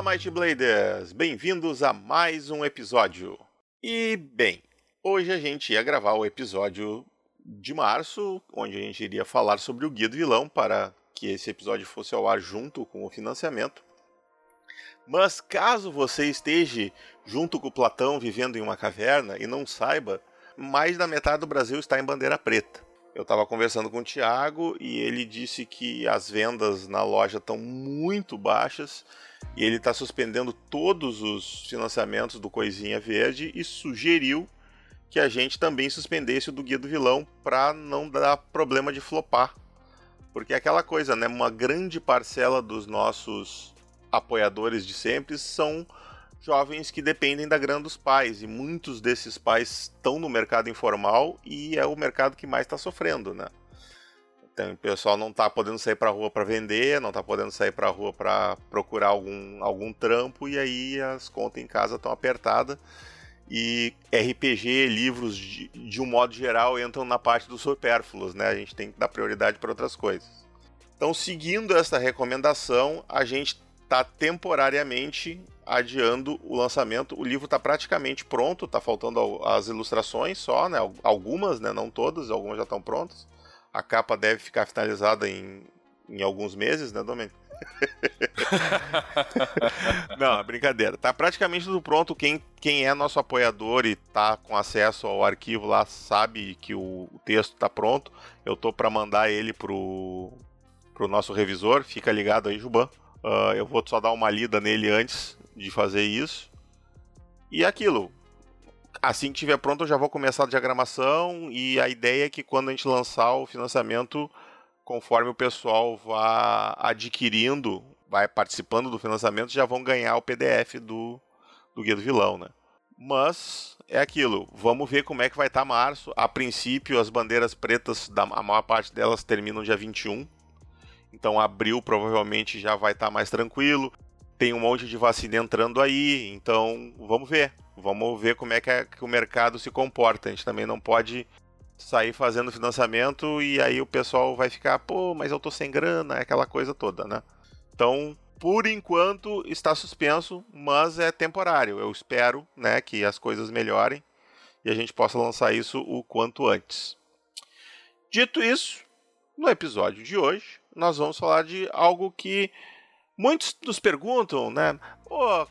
Fala Might Bladers, bem-vindos a mais um episódio. E bem, hoje a gente ia gravar o episódio de março, onde a gente iria falar sobre o Guia do Vilão para que esse episódio fosse ao ar junto com o financiamento. Mas caso você esteja junto com o Platão vivendo em uma caverna e não saiba, mais da metade do Brasil está em bandeira preta. Eu estava conversando com o Thiago e ele disse que as vendas na loja estão muito baixas e ele está suspendendo todos os financiamentos do Coisinha Verde e sugeriu que a gente também suspendesse o do Guia do Vilão para não dar problema de flopar. Porque é aquela coisa, né? Uma grande parcela dos nossos apoiadores de sempre são jovens que dependem da grana dos pais e muitos desses pais estão no mercado informal e é o mercado que mais está sofrendo, né? Então o pessoal não está podendo sair para a rua para vender, não está podendo sair para a rua para procurar algum, algum trampo e aí as contas em casa estão apertadas e RPG, livros de, de um modo geral entram na parte dos supérfluos, né? A gente tem que dar prioridade para outras coisas. Então, seguindo essa recomendação, a gente está temporariamente adiando o lançamento. O livro está praticamente pronto, está faltando as ilustrações só, né? Algumas, né? Não todas, algumas já estão prontas. A capa deve ficar finalizada em, em alguns meses, né, Domênico? Não, brincadeira. Tá praticamente tudo pronto. Quem, quem é nosso apoiador e tá com acesso ao arquivo lá sabe que o, o texto tá pronto. Eu tô para mandar ele pro, pro nosso revisor. Fica ligado aí, Juban. Uh, eu vou só dar uma lida nele antes de fazer isso. E é aquilo. Assim que tiver pronto, eu já vou começar a diagramação. E a ideia é que quando a gente lançar o financiamento, conforme o pessoal vá adquirindo, vai participando do financiamento, já vão ganhar o PDF do, do Guia do Vilão, né? Mas é aquilo, vamos ver como é que vai estar tá março. A princípio, as bandeiras pretas, a maior parte delas terminam dia 21. Então, abril provavelmente já vai estar tá mais tranquilo. Tem um monte de vacina entrando aí, então vamos ver. Vamos ver como é que, é que o mercado se comporta. A gente também não pode sair fazendo financiamento e aí o pessoal vai ficar, pô, mas eu tô sem grana, é aquela coisa toda, né? Então, por enquanto está suspenso, mas é temporário. Eu espero, né, que as coisas melhorem e a gente possa lançar isso o quanto antes. Dito isso, no episódio de hoje, nós vamos falar de algo que muitos nos perguntam, né? Pô,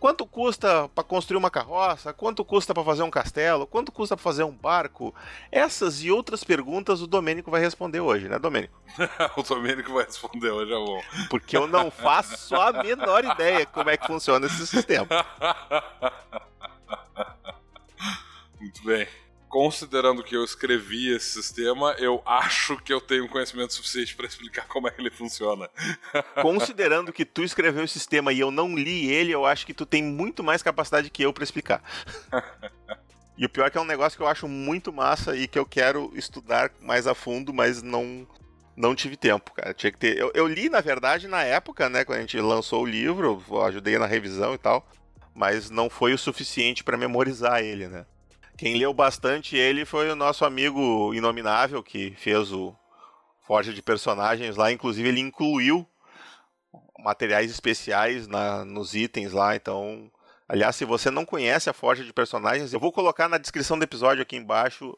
quanto custa para construir uma carroça? Quanto custa para fazer um castelo? Quanto custa para fazer um barco? Essas e outras perguntas o Domênico vai responder hoje, né, Domênico? o Domênico vai responder hoje, é bom. Porque eu não faço a menor ideia como é que funciona esse sistema. Muito bem considerando que eu escrevi esse sistema, eu acho que eu tenho conhecimento suficiente para explicar como é que ele funciona. Considerando que tu escreveu o sistema e eu não li ele, eu acho que tu tem muito mais capacidade que eu para explicar. E o pior é que é um negócio que eu acho muito massa e que eu quero estudar mais a fundo, mas não não tive tempo, cara. Tinha que ter. Eu, eu, li, na verdade, na época, né, quando a gente lançou o livro, ajudei na revisão e tal, mas não foi o suficiente para memorizar ele, né? Quem leu bastante ele foi o nosso amigo Inominável, que fez o Forja de Personagens lá. Inclusive, ele incluiu materiais especiais na, nos itens lá. Então, aliás, se você não conhece a Forja de Personagens, eu vou colocar na descrição do episódio aqui embaixo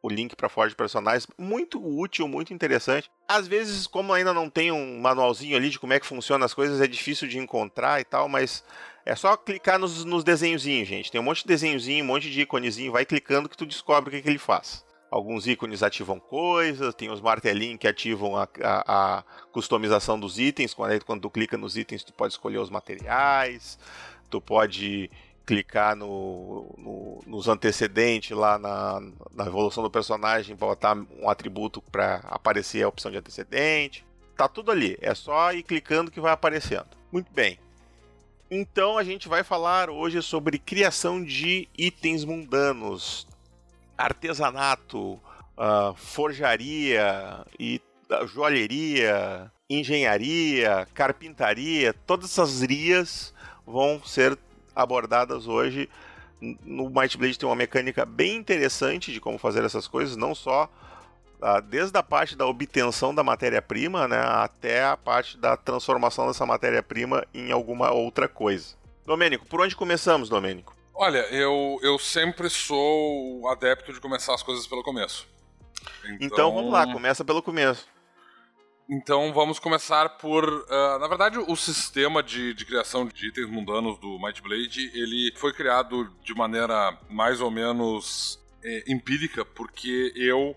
o link para Forja de Personagens. Muito útil, muito interessante. Às vezes, como ainda não tem um manualzinho ali de como é que funciona as coisas, é difícil de encontrar e tal, mas é só clicar nos, nos desenhozinhos, gente. Tem um monte de desenhozinho, um monte de íconezinho. Vai clicando que tu descobre o que, que ele faz. Alguns ícones ativam coisas, tem os martelinhos que ativam a, a, a customização dos itens. Quando, quando tu clica nos itens, tu pode escolher os materiais. Tu pode clicar no, no, nos antecedentes lá na, na evolução do personagem, botar um atributo para aparecer a opção de antecedente. Tá tudo ali, é só ir clicando que vai aparecendo. Muito bem. Então a gente vai falar hoje sobre criação de itens mundanos, artesanato, uh, forjaria e uh, joalheria, engenharia, carpintaria, todas essas rias vão ser abordadas hoje. No Might Blade tem uma mecânica bem interessante de como fazer essas coisas, não só? Desde a parte da obtenção da matéria-prima, né, até a parte da transformação dessa matéria-prima em alguma outra coisa. Domênico, por onde começamos, Domênico? Olha, eu, eu sempre sou adepto de começar as coisas pelo começo. Então, então vamos lá, começa pelo começo. Então vamos começar por. Uh, na verdade, o sistema de, de criação de itens mundanos do Might Blade ele foi criado de maneira mais ou menos é, empírica, porque eu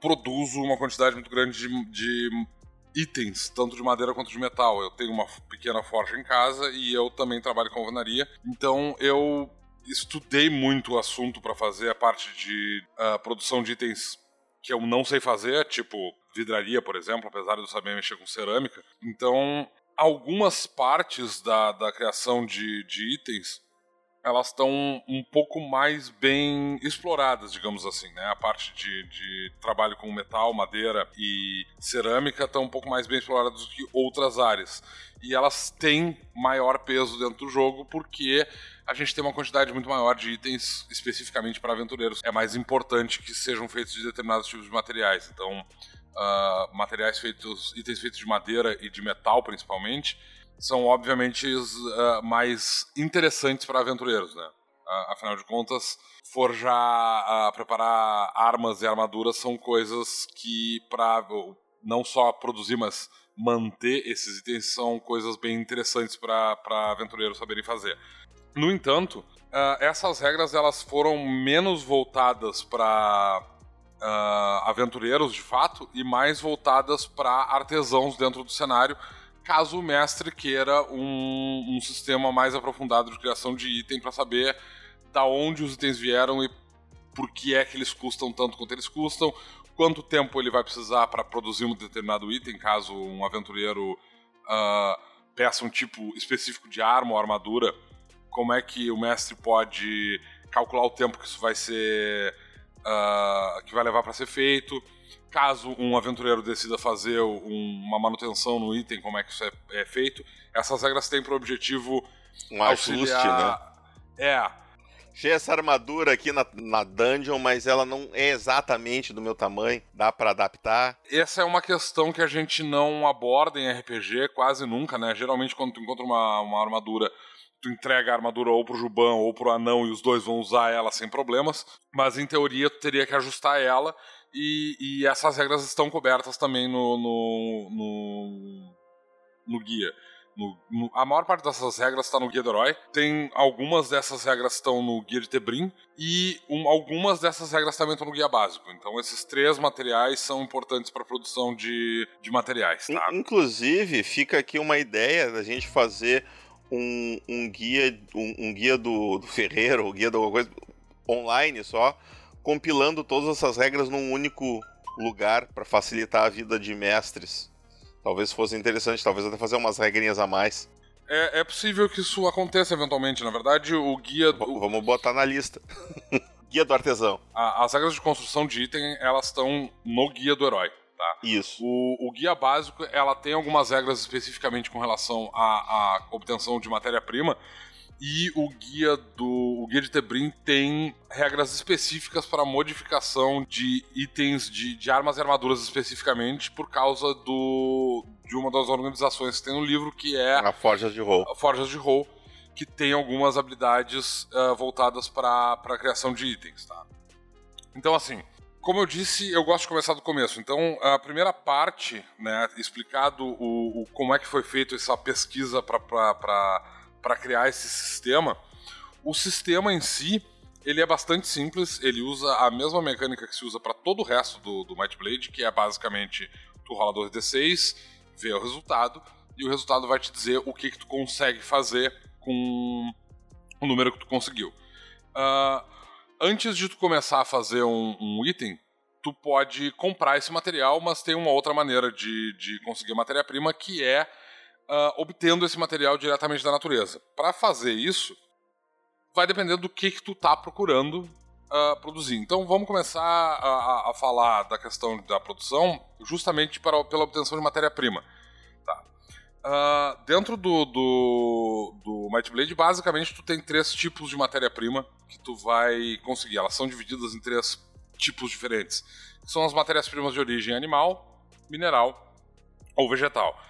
produzo uma quantidade muito grande de, de itens, tanto de madeira quanto de metal. Eu tenho uma pequena forja em casa e eu também trabalho com alvenaria. Então eu estudei muito o assunto para fazer a parte de uh, produção de itens que eu não sei fazer, tipo vidraria, por exemplo, apesar de eu saber mexer com cerâmica. Então, algumas partes da, da criação de, de itens elas estão um pouco mais bem exploradas, digamos assim, né? A parte de, de trabalho com metal, madeira e cerâmica estão um pouco mais bem exploradas do que outras áreas. E elas têm maior peso dentro do jogo porque a gente tem uma quantidade muito maior de itens especificamente para aventureiros. É mais importante que sejam feitos de determinados tipos de materiais. Então, uh, materiais feitos, itens feitos de madeira e de metal principalmente, são obviamente uh, mais interessantes para aventureiros, né? Uh, afinal de contas, forjar, uh, preparar armas e armaduras são coisas que para não só produzir, mas manter esses itens são coisas bem interessantes para aventureiros saberem fazer. No entanto, uh, essas regras elas foram menos voltadas para uh, aventureiros de fato e mais voltadas para artesãos dentro do cenário, caso o mestre queira um, um sistema mais aprofundado de criação de item para saber da onde os itens vieram e por que é que eles custam tanto quanto eles custam, quanto tempo ele vai precisar para produzir um determinado item, caso um aventureiro uh, peça um tipo específico de arma ou armadura, como é que o mestre pode calcular o tempo que isso vai ser uh, que vai levar para ser feito caso um aventureiro decida fazer um, uma manutenção no item, como é que isso é, é feito. Essas regras têm por objetivo um auxiliar... ajuste, né? É. Achei essa armadura aqui na, na dungeon, mas ela não é exatamente do meu tamanho. Dá para adaptar? Essa é uma questão que a gente não aborda em RPG quase nunca, né? Geralmente quando tu encontra uma, uma armadura tu entrega a armadura ou pro Juban ou pro anão e os dois vão usar ela sem problemas, mas em teoria tu teria que ajustar ela e, e essas regras estão cobertas também no, no, no, no guia. No, no, a maior parte dessas regras está no Guia do Herói. Tem algumas dessas regras estão no Guia de Tebrim e um, algumas dessas regras também estão no Guia Básico. Então esses três materiais são importantes para a produção de, de materiais. Tá? Inclusive, fica aqui uma ideia da gente fazer um, um guia um, um guia do, do Ferreiro, um guia de alguma coisa online só, compilando todas essas regras num único lugar para facilitar a vida de mestres. Talvez fosse interessante, talvez até fazer umas regrinhas a mais. É, é possível que isso aconteça eventualmente. Na verdade, o guia. Do... Vamos botar na lista. guia do artesão. A, as regras de construção de item, elas estão no guia do herói. Tá? Isso. O, o, guia básico, ela tem algumas regras especificamente com relação à, à obtenção de matéria-prima, e o guia do o guia de Tebrim tem regras específicas para modificação de itens de, de armas e armaduras especificamente por causa do de uma das organizações que tem no livro que é a Forjas de Roll. A Forjas de Roll, que tem algumas habilidades uh, voltadas para a criação de itens, tá? Então assim, como eu disse, eu gosto de começar do começo. Então, a primeira parte, né, explicado o, o como é que foi feito essa pesquisa para para criar esse sistema. O sistema em si, ele é bastante simples, ele usa a mesma mecânica que se usa para todo o resto do, do Might Blade, que é basicamente tu rola 2d6, vê o resultado, e o resultado vai te dizer o que, que tu consegue fazer com o número que tu conseguiu. Uh, antes de tu começar a fazer um, um, item, tu pode comprar esse material, mas tem uma outra maneira de, de conseguir matéria-prima que é uh, obtendo esse material diretamente da natureza. Para fazer isso, vai depender do que, que tu tá procurando uh, produzir. Então vamos começar a, a, falar da questão da produção justamente para, pela obtenção de matéria-prima. Tá. Uh, dentro do, do, do Might Blade, basicamente tu tem três tipos de matéria-prima que tu vai conseguir. Elas são divididas em três tipos diferentes. São as matérias-primas de origem animal, mineral ou vegetal.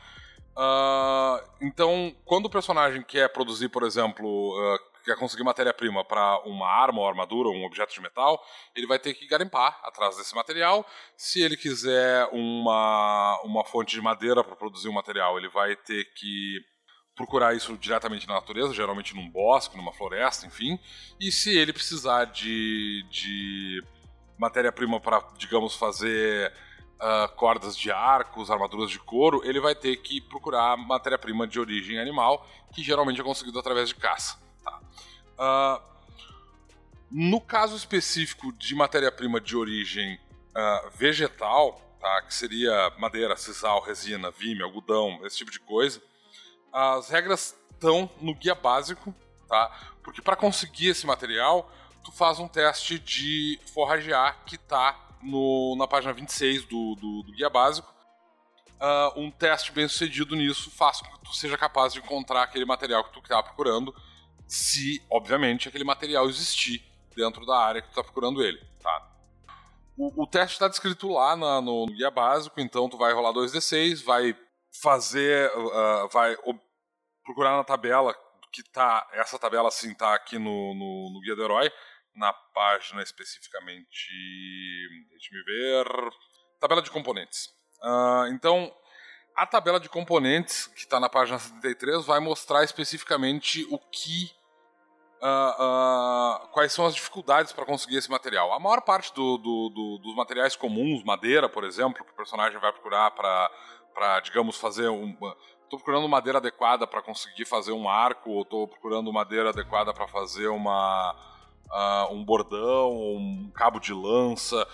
Uh, então, quando o personagem quer produzir, por exemplo, uh, quer conseguir matéria-prima para uma arma ou armadura ou um objeto de metal, ele vai ter que garimpar atrás desse material. Se ele quiser uma, uma fonte de madeira para produzir um material, ele vai ter que procurar isso diretamente na natureza, geralmente num bosque, numa floresta, enfim. E se ele precisar de, de matéria-prima para, digamos, fazer uh, cordas de arcos, armaduras de couro, ele vai ter que procurar matéria-prima de origem animal, que geralmente é conseguido através de caça. Tá? Uh, no caso específico de matéria-prima de origem uh, vegetal, tá? que seria madeira, sisal, resina, vime, algodão, esse tipo de coisa, as regras estão no guia básico, tá? porque para conseguir esse material, tu faz um teste de forragear que está no, na página 26 do, do, do guia básico. Uh, um teste bem sucedido nisso faz com que tu seja capaz de encontrar aquele material que tu está procurando, se, obviamente, aquele material existir dentro da área que tu está procurando ele. Tá? O, o teste está descrito lá na, no, guia básico, então tu vai rolar 2d6, vai fazer, uh, vai procurar na tabela que tá, essa tabela assim tá aqui no, no, no guia do herói, na página especificamente. Deixe-me ver. Tabela de componentes. Uh, então, a tabela de componentes, que está na página 73, vai mostrar especificamente o que. Uh, uh, quais são as dificuldades para conseguir esse material. A maior parte do, do, do, dos materiais comuns, madeira, por exemplo, que o personagem vai procurar para, digamos, fazer um. Estou procurando madeira adequada para conseguir fazer um arco, ou estou procurando madeira adequada para fazer uma uh, um bordão, um cabo de lança,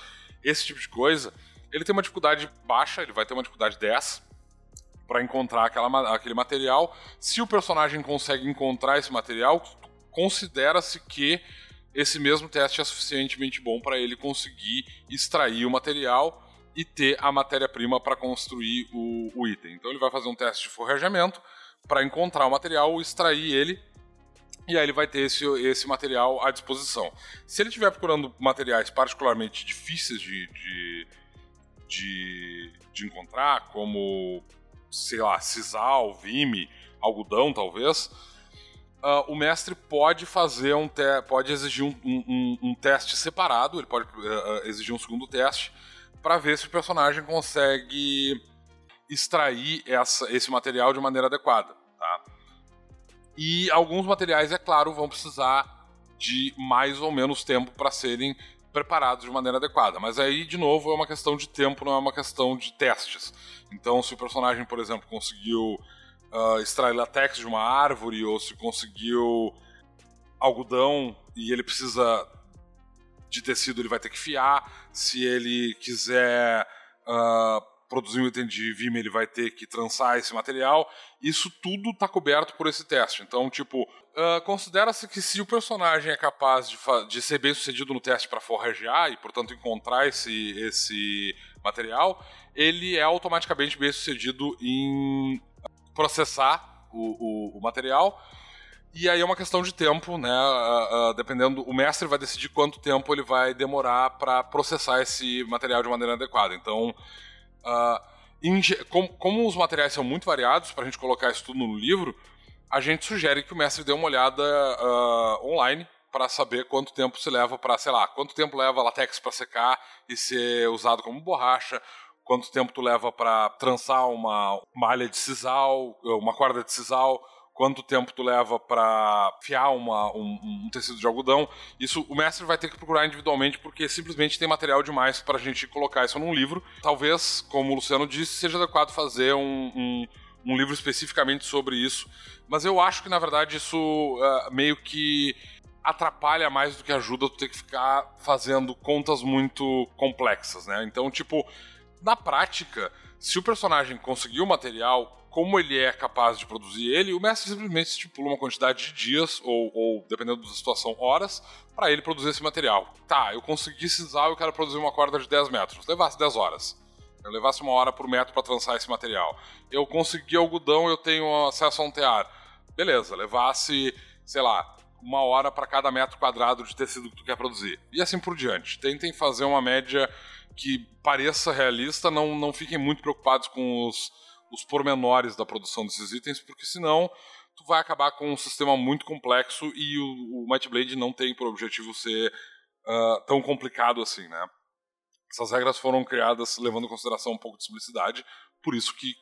esse tipo de coisa, ele tem uma dificuldade baixa, ele vai ter uma dificuldade 10 para encontrar aquela, aquele material. Se o personagem consegue encontrar esse material, considera-se que esse mesmo teste é suficientemente bom para ele conseguir extrair o material e ter a matéria-prima para construir o, o, item. Então ele vai fazer um teste de forrajamento para encontrar o material, extrair ele e aí ele vai ter esse, esse material à disposição. Se ele estiver procurando materiais particularmente difíceis de, de, de, de encontrar, como, sei lá, sisal, vime, algodão talvez, uh, o mestre pode fazer um pode exigir um, um, um, teste separado, ele pode uh, exigir um segundo teste para ver se o personagem consegue extrair essa, esse material de maneira adequada. Tá? E alguns materiais, é claro, vão precisar de mais ou menos tempo para serem preparados de maneira adequada. Mas aí, de novo, é uma questão de tempo, não é uma questão de testes. Então, se o personagem, por exemplo, conseguiu uh, extrair latex de uma árvore, ou se conseguiu algodão e ele precisa de tecido, ele vai ter que fiar. Se ele quiser uh, produzir um item de Vime, ele vai ter que trançar esse material. Isso tudo está coberto por esse teste. Então, tipo, uh, considera-se que se o personagem é capaz de, de ser bem sucedido no teste para forragear e, portanto, encontrar esse, esse material, ele é automaticamente bem sucedido em processar o, o, o material. E aí é uma questão de tempo, né? Uh, uh, dependendo, o mestre vai decidir quanto tempo ele vai demorar para processar esse material de maneira adequada. Então, Uh, como, como, os materiais são muito variados, para a gente colocar isso tudo no livro, a gente sugere que o mestre dê uma olhada uh, online para saber quanto tempo se leva para, sei lá, quanto tempo leva latex para secar e ser usado como borracha, quanto tempo tu leva para trançar uma malha de sisal, uma corda de sisal, quanto tempo tu leva para fiar uma, um, um, tecido de algodão. Isso o mestre vai ter que procurar individualmente porque simplesmente tem material demais para a gente colocar isso num livro. Talvez, como o Luciano disse, seja adequado fazer um, um, um livro especificamente sobre isso. Mas eu acho que na verdade isso uh, meio que atrapalha mais do que ajuda tu ter que ficar fazendo contas muito complexas, né? Então, tipo, na prática, se o personagem conseguir o material como ele é capaz de produzir ele, o mestre simplesmente estipula uma quantidade de dias, ou, ou dependendo da situação, horas, para ele produzir esse material. Tá, eu consegui cisar, eu quero produzir uma corda de 10 metros. Levasse 10 horas. Eu levasse uma hora por metro para trançar esse material. Eu consegui algodão, eu tenho acesso a um tear. Beleza, levasse, sei lá, uma hora para cada metro quadrado de tecido que tu quer produzir. E assim por diante. Tentem fazer uma média que pareça realista, não, não fiquem muito preocupados com os, os pormenores da produção desses itens, porque senão tu vai acabar com um sistema muito complexo e o, o Might Blade não tem por objetivo ser uh, tão complicado assim, né? Essas regras foram criadas levando em consideração um pouco de simplicidade, por isso que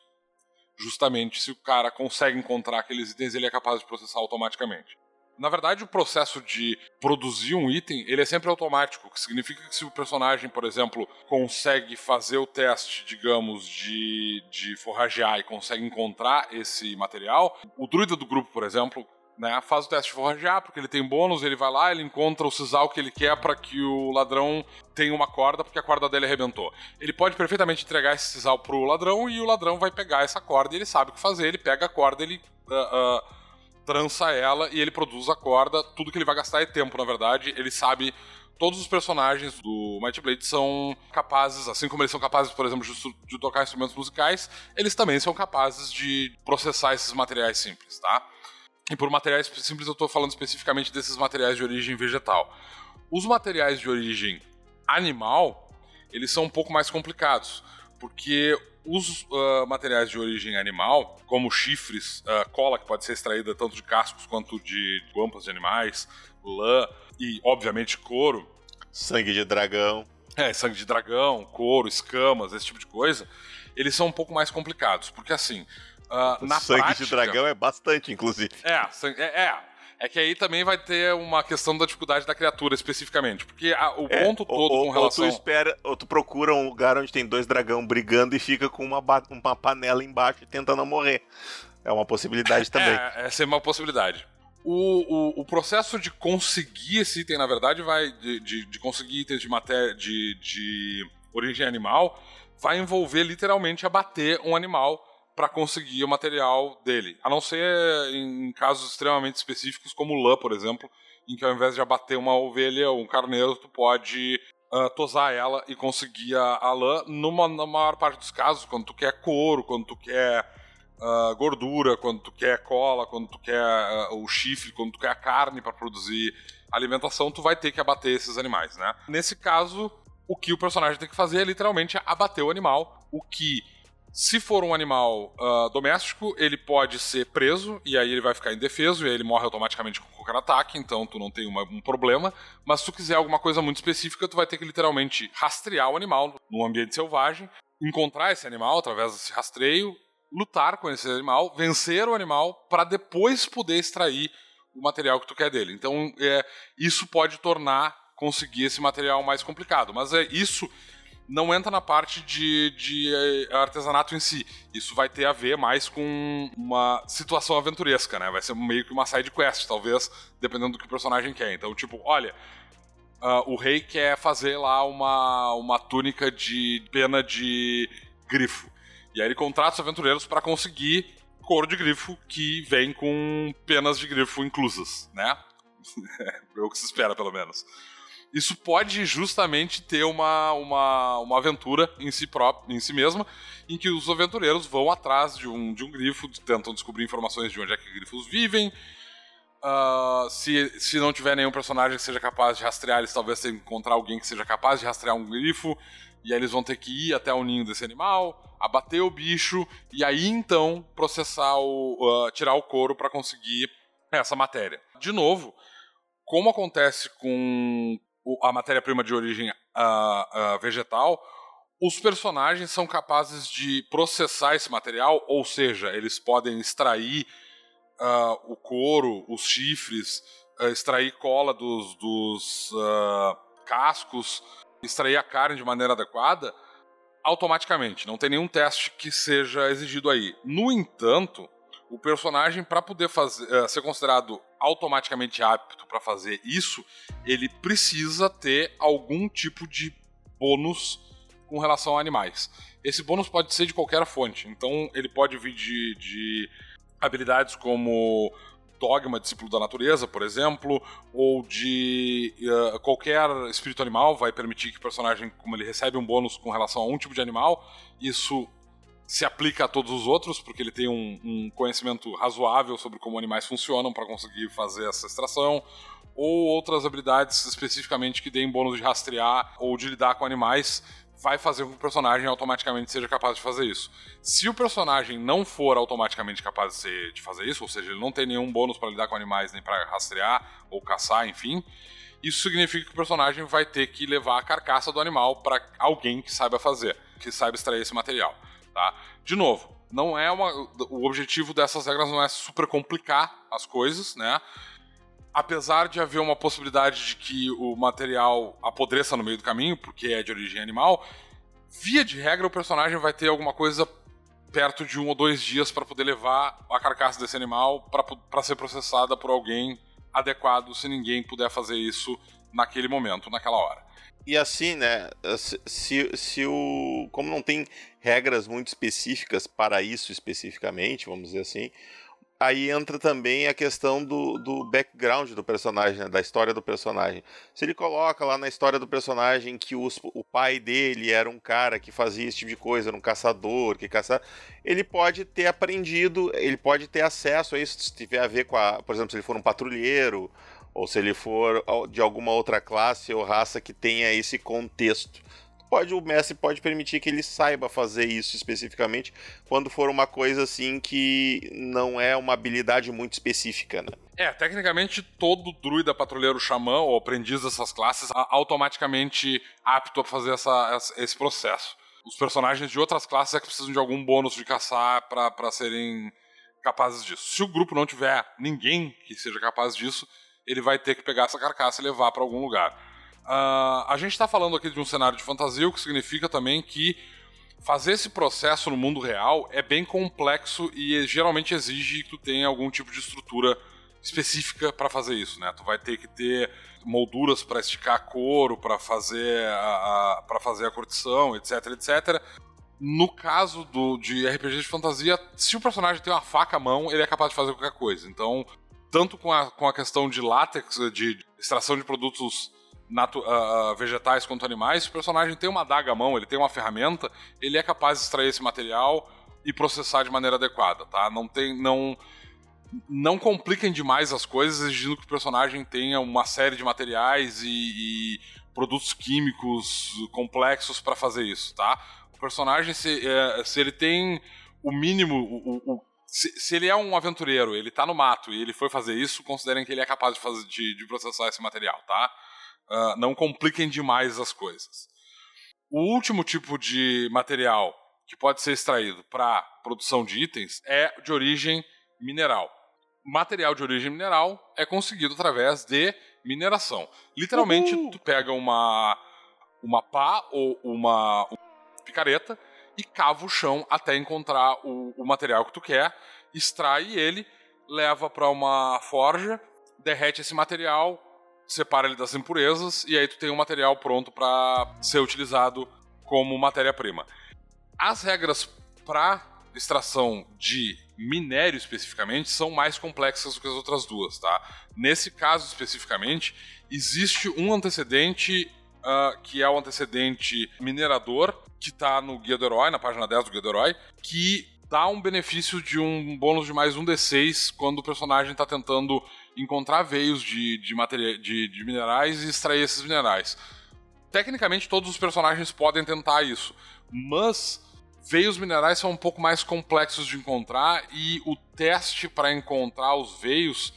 justamente se o cara consegue encontrar aqueles itens, ele é capaz de processar automaticamente. Na verdade, o processo de produzir um item, ele é sempre automático, que significa que se o personagem, por exemplo, consegue fazer o teste, digamos, de, de forragear e consegue encontrar esse material, o druida do grupo, por exemplo, né, faz o teste de forragear, porque ele tem bônus, ele vai lá, ele encontra o sisal que ele quer para que o ladrão tenha uma corda, porque a corda dele arrebentou. Ele pode perfeitamente entregar esse sisal pro ladrão e o ladrão vai pegar essa corda e ele sabe o que fazer, ele pega a corda, ele... Uh, uh, trança ela e ele produz a corda. Tudo que ele vai gastar é tempo, na verdade. Ele sabe. Todos os personagens do Might Blade são capazes, assim como eles são capazes, por exemplo, de, de tocar instrumentos musicais, eles também são capazes de processar esses materiais simples, tá? E por materiais simples eu estou falando especificamente desses materiais de origem vegetal. Os materiais de origem animal, eles são um pouco mais complicados, porque os uh, materiais de origem animal, como chifres, uh, cola que pode ser extraída tanto de cascos quanto de guampas de animais, lã e, obviamente, couro. Sangue de dragão. É, sangue de dragão, couro, escamas, esse tipo de coisa. Eles são um pouco mais complicados, porque assim. Uh, sangue prática, de dragão é bastante, inclusive. É, é, é, é que aí também vai ter uma questão da dificuldade da criatura especificamente. Porque a, o é, ponto todo ou, com relação. Ou tu, espera, ou tu procura um lugar onde tem dois dragão brigando e fica com uma, uma panela embaixo tentando não morrer. É uma possibilidade também. É, essa é uma possibilidade. O, o, o, processo de conseguir esse item, na verdade, vai. De, de, de conseguir itens de matéria. De, de origem animal, vai envolver literalmente abater um animal para conseguir o material dele. A não ser em casos extremamente específicos, como lã, por exemplo, em que ao invés de abater uma ovelha ou um carneiro, tu pode uh, tosar ela e conseguir a, a lã. Numa, na maior parte dos casos, quando tu quer couro, quando tu quer uh, gordura, quando tu quer cola, quando tu quer uh, o chifre, quando tu quer a carne para produzir alimentação, tu vai ter que abater esses animais, né? Nesse caso, o que o personagem tem que fazer é literalmente abater o animal, o que se for um animal uh, doméstico, ele pode ser preso e aí ele vai ficar indefeso e aí ele morre automaticamente com qualquer ataque, então tu não tem uma, um problema. Mas se tu quiser alguma coisa muito específica, tu vai ter que literalmente rastrear o animal no ambiente selvagem, encontrar esse animal através desse rastreio, lutar com esse animal, vencer o animal para depois poder extrair o material que tu quer dele. Então, é, isso pode tornar conseguir esse material mais complicado. Mas é isso não entra na parte de, de eh, artesanato em si. Isso vai ter a ver mais com uma situação aventuresca, né? Vai ser meio que uma side quest, talvez, dependendo do que o personagem quer. Então, tipo, olha, uh, o rei quer fazer lá uma, uma túnica de pena de grifo. E aí ele contrata os aventureiros para conseguir couro de grifo que vem com penas de grifo inclusas, né? é o que se espera, pelo menos isso pode justamente ter uma, uma, uma aventura em si próprio, em si mesma, em que os aventureiros vão atrás de um, de um grifo, tentam descobrir informações de onde é que grifos vivem. Uh, se, se não tiver nenhum personagem que seja capaz de rastrear, eles talvez tenham que encontrar alguém que seja capaz de rastrear um grifo, e aí eles vão ter que ir até o ninho desse animal, abater o bicho, e aí então processar o. Uh, tirar o couro para conseguir essa matéria. De novo, como acontece com a matéria-prima de origem uh, uh, vegetal, os personagens são capazes de processar esse material, ou seja, eles podem extrair uh, o couro, os chifres, extrair cola dos, dos cascos, extrair a carne de maneira adequada, automaticamente. Não tem nenhum teste que seja exigido aí. No entanto, o personagem, para poder fazer, ser considerado automaticamente apto para fazer isso, ele precisa ter algum tipo de bônus com relação a animais. Esse bônus pode ser de qualquer fonte, então ele pode vir de, de habilidades como dogma, discípulo da natureza, por exemplo, ou de uh, qualquer espírito animal vai permitir que o personagem, como ele recebe um bônus com relação a um tipo de animal, isso se aplica a todos os outros, porque ele tem um, um conhecimento razoável sobre como animais funcionam para conseguir fazer essa extração, ou outras habilidades especificamente que deem bônus de rastrear ou de lidar com animais, vai fazer com que o personagem automaticamente seja capaz de fazer isso. Se o personagem não for automaticamente capaz de, ser, de fazer isso, ou seja, ele não tem nenhum bônus para lidar com animais nem para rastrear ou caçar, enfim, isso significa que o personagem vai ter que levar a carcaça do animal para alguém que saiba fazer, que saiba extrair esse material. Tá? De novo, não é uma. O objetivo dessas regras não é super complicar as coisas, né? Apesar de haver uma possibilidade de que o material apodreça no meio do caminho, porque é de origem animal, via de regra o personagem vai ter alguma coisa perto de um ou dois dias para poder levar a carcaça desse animal para ser processada por alguém adequado, se ninguém puder fazer isso naquele momento, naquela hora. E assim, né? Se, se o. Como não tem regras muito específicas para isso especificamente, vamos dizer assim, aí entra também a questão do, do background do personagem, né, da história do personagem. Se ele coloca lá na história do personagem que os, o pai dele era um cara que fazia esse tipo de coisa, era um caçador, que caçava, ele pode ter aprendido, ele pode ter acesso a isso, se tiver a ver com a, por exemplo, se ele for um patrulheiro, ou se ele for de alguma outra classe ou raça que tenha esse contexto. Pode, o Messi pode permitir que ele saiba fazer isso especificamente quando for uma coisa assim que não é uma habilidade muito específica, né? É, tecnicamente todo druida, patrulheiro, xamã ou aprendiz dessas classes automaticamente apto a fazer essa, esse processo. Os personagens de outras classes é que precisam de algum bônus de caçar para serem capazes disso. Se o grupo não tiver ninguém que seja capaz disso, ele vai ter que pegar essa carcaça e levar para algum lugar. Uh, a gente está falando aqui de um cenário de fantasia, o que significa também que fazer esse processo no mundo real é bem complexo e geralmente exige que tu tenha algum tipo de estrutura específica para fazer isso, né? Tu vai ter que ter molduras para esticar couro, para fazer a, para fazer a curtição, etc, etc. No caso do, de RPG de fantasia, se o personagem tem uma faca à mão, ele é capaz de fazer qualquer coisa. Então, tanto com a, com a questão de látex, de extração de produtos uh, vegetais quanto animais, se o personagem tem uma adaga à mão, ele tem uma ferramenta, ele é capaz de extrair esse material e processar de maneira adequada, tá? Não tem. Não, não compliquem demais as coisas, exigindo que o personagem tenha uma série de materiais e, e produtos químicos complexos para fazer isso, tá? O personagem, se, é, se ele tem o mínimo, o, o, se, se, ele é um aventureiro, ele tá no mato e ele foi fazer isso, considerem que ele é capaz de, fazer, de, de processar esse material, tá? Uh, não compliquem demais as coisas. O último tipo de material que pode ser extraído para produção de itens é de origem mineral. Material de origem mineral é conseguido através de mineração. Literalmente, Uhul. tu pega uma, uma pá ou uma, uma picareta e cava o chão até encontrar o, o material que tu quer, extrai ele, leva para uma forja, derrete esse material, separa ele das impurezas e aí tu tem um material pronto para ser utilizado como matéria-prima. As regras para extração de minério especificamente são mais complexas do que as outras duas, tá? Nesse caso especificamente, existe um antecedente uh, que é o antecedente minerador, que está no Guia do Herói, na página 10 do Guia do Herói, que dá um benefício de um bônus de mais um D6 quando o personagem está tentando encontrar veios de, de, materia, de, de minerais e extrair esses minerais. Tecnicamente, todos os personagens podem tentar isso, mas veios minerais são um pouco mais complexos de encontrar e o teste para encontrar os veios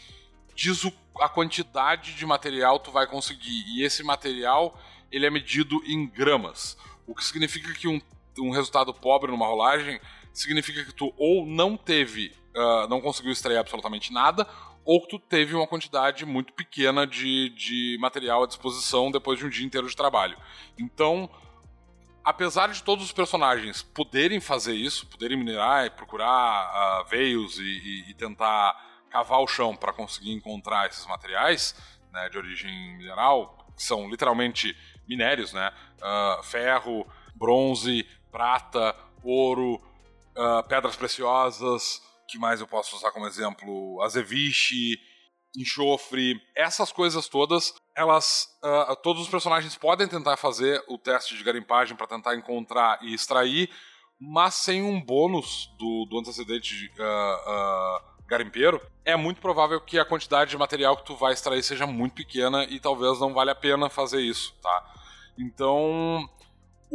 diz o, a quantidade de material tu vai conseguir e esse material ele é medido em gramas, o que significa que um, um resultado pobre numa rolagem significa que tu ou não teve, uh, não conseguiu extrair absolutamente nada, ou que tu teve uma quantidade muito pequena de, de material à disposição depois de um dia inteiro de trabalho. Então, apesar de todos os personagens poderem fazer isso, poderem minerar e procurar uh, veios e, e, e, tentar cavar o chão para conseguir encontrar esses materiais né, de origem mineral, que são literalmente minérios, né? Uh, ferro, bronze, prata, ouro, uh, pedras preciosas, que mais eu posso usar como exemplo? Azeviche, enxofre, essas coisas todas, elas, uh, todos os personagens podem tentar fazer o teste de garimpagem para tentar encontrar e extrair, mas sem um bônus do, do antecedente uh, uh, garimpeiro, é muito provável que a quantidade de material que tu vai extrair seja muito pequena e talvez não valha a pena fazer isso, tá? Então,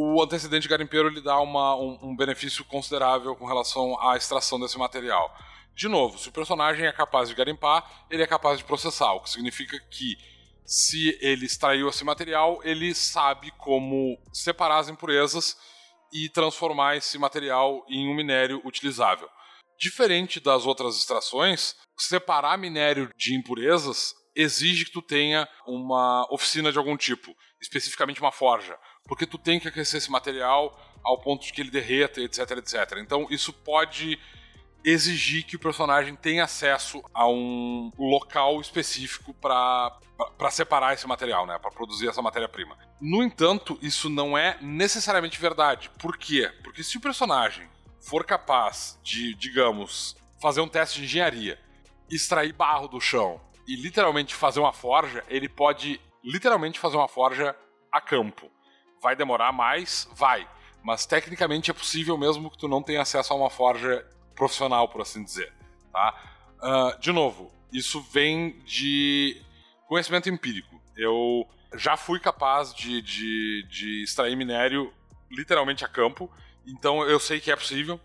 o antecedente garimpeiro lhe dá uma, um, um benefício considerável com relação à extração desse material. De novo, se o personagem é capaz de garimpar, ele é capaz de processar, o que significa que se ele extraiu esse material, ele sabe como separar as impurezas e transformar esse material em um minério utilizável. Diferente das outras extrações, separar minério de impurezas exige que tu tenha uma oficina de algum tipo, especificamente uma forja porque tu tem que aquecer esse material ao ponto de que ele derreta, etc, etc. Então isso pode exigir que o personagem tenha acesso a um local específico para separar esse material, né, para produzir essa matéria-prima. No entanto, isso não é necessariamente verdade. Por quê? Porque se o personagem for capaz de, digamos, fazer um teste de engenharia, extrair barro do chão e literalmente fazer uma forja, ele pode literalmente fazer uma forja a campo. Vai demorar mais? Vai. Mas tecnicamente é possível mesmo que tu não tenha acesso a uma forja profissional, por assim dizer. Tá? Uh, de novo, isso vem de conhecimento empírico. Eu já fui capaz de, de, de extrair minério literalmente a campo, então eu sei que é possível.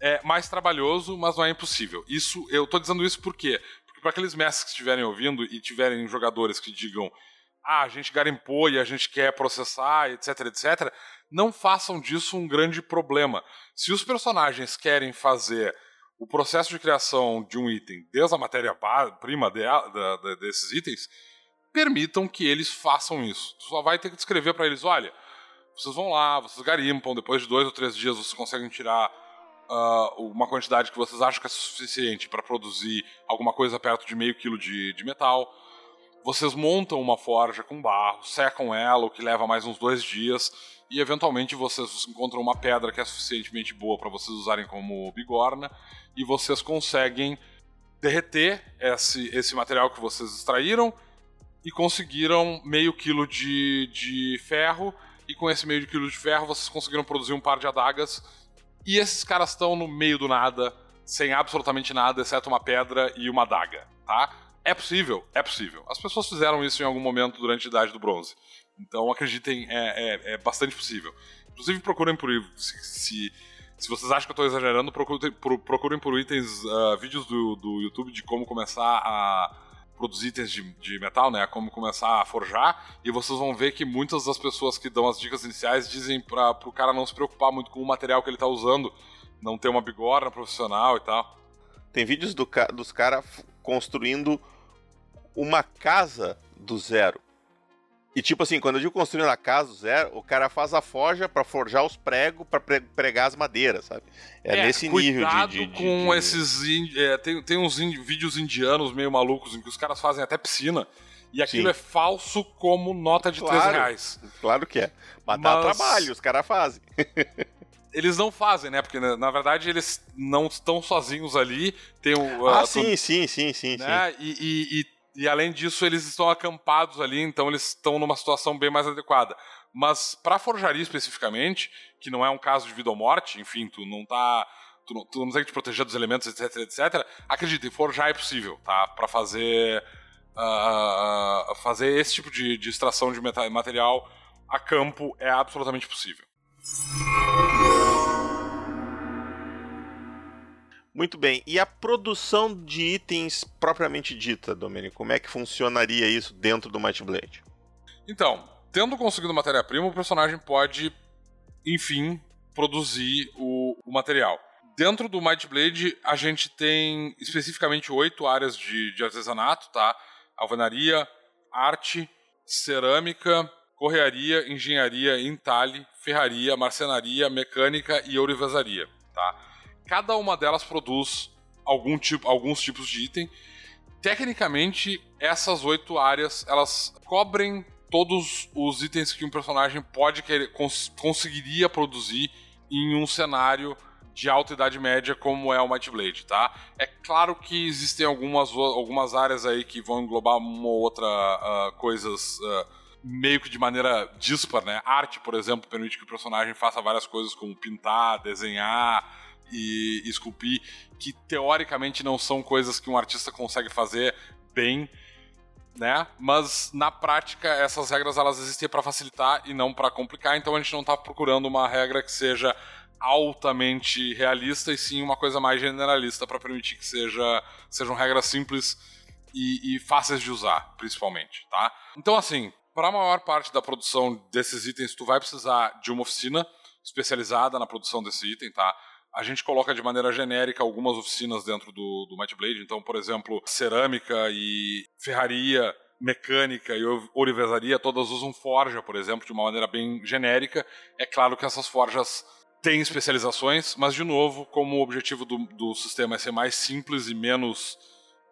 É mais trabalhoso, mas não é impossível. Isso, eu tô dizendo isso por quê? Porque para aqueles mestres que estiverem ouvindo e tiverem jogadores que digam ah, a gente garimpou e a gente quer processar, etc, etc, não façam disso um grande problema. Se os personagens querem fazer o processo de criação de um item desde a matéria-prima de, de, de, desses itens, permitam que eles façam isso. Tu só vai ter que descrever para eles, olha, vocês vão lá, vocês garimpam, depois de dois ou três dias vocês conseguem tirar uh, uma quantidade que vocês acham que é suficiente para produzir alguma coisa perto de meio quilo de, de metal vocês montam uma forja com barro, secam ela, o que leva mais uns dois dias, e eventualmente vocês encontram uma pedra que é suficientemente boa para vocês usarem como bigorna, e vocês conseguem derreter esse, esse material que vocês extraíram e conseguiram meio quilo de, de ferro, e com esse meio quilo de ferro vocês conseguiram produzir um par de adagas, e esses caras estão no meio do nada, sem absolutamente nada, exceto uma pedra e uma adaga, tá? É possível? É possível. As pessoas fizeram isso em algum momento durante a Idade do Bronze. Então, acreditem, é, é, é bastante possível. Inclusive, procurem por. Se, se, se vocês acham que eu estou exagerando, procurem procurem por itens, uh, vídeos do, do YouTube de como começar a produzir itens de, de metal, né? Como começar a forjar. E vocês vão ver que muitas das pessoas que dão as dicas iniciais dizem para o cara não se preocupar muito com o material que ele está usando, não ter uma bigorna profissional e tal. Tem vídeos do, dos caras construindo uma casa do zero. E tipo assim, quando eu digo construindo a casa do zero, o cara faz a forja para forjar os pregos para pregar as madeiras, sabe? É, é nesse nível de, de, com de... esses é, tem, tem uns vídeos indianos meio malucos em que os caras fazem até piscina. E aquilo Sim. é falso como nota de claro, 3 reais. Claro que é. Mas, Mas... dá trabalho, os caras fazem. eles não fazem, né? Porque na verdade eles não estão sozinhos ali. Tem o, ah, sim, sim, sim, sim, né? sim. E, e, e, e, além disso, eles estão acampados ali, então eles estão numa situação bem mais adequada. Mas para forjaria especificamente, que não é um caso de vida ou morte, enfim, tu não tá. Tu não, tu não te proteger dos elementos, etc, etc. Acredite, forjar é possível, tá? Para fazer. Uh, fazer esse tipo de, de extração de material a campo é absolutamente possível. Muito bem. E a produção de itens propriamente dita, Domênico? Como é que funcionaria isso dentro do Might Blade? Então, tendo conseguido matéria-prima, o personagem pode, enfim, produzir o, o, material. Dentro do Might Blade, a gente tem especificamente oito áreas de, de artesanato, tá? Alvenaria, arte, cerâmica, correaria, engenharia, entalhe, ferraria, marcenaria, mecânica e ourivesaria, tá? Cada uma delas produz algum tipo, alguns tipos de item. Tecnicamente, essas oito áreas elas cobrem todos os itens que um personagem pode querer, cons conseguiria produzir em um cenário de alta idade média como é o Might Blade, tá? É claro que existem algumas, algumas áreas aí que vão englobar uma ou outra uh, coisas uh, meio que de maneira dispar, né? Arte, por exemplo, permite que o personagem faça várias coisas como pintar, desenhar e esculpir, que teoricamente não são coisas que um artista consegue fazer bem, né? Mas na prática essas regras elas existem para facilitar e não para complicar, então a gente não está procurando uma regra que seja altamente realista e sim uma coisa mais generalista para permitir que seja, sejam regras simples e, e, fáceis de usar, principalmente, tá? Então assim, para a maior parte da produção desses itens, tu vai precisar de uma oficina especializada na produção desse item, tá? A gente coloca de maneira genérica algumas oficinas dentro do, do Might Blade, então, por exemplo, cerâmica e ferraria, mecânica e ourivesaria, todas usam forja, por exemplo, de uma maneira bem genérica. É claro que essas forjas têm especializações, mas, de novo, como o objetivo do, do sistema é ser mais simples e menos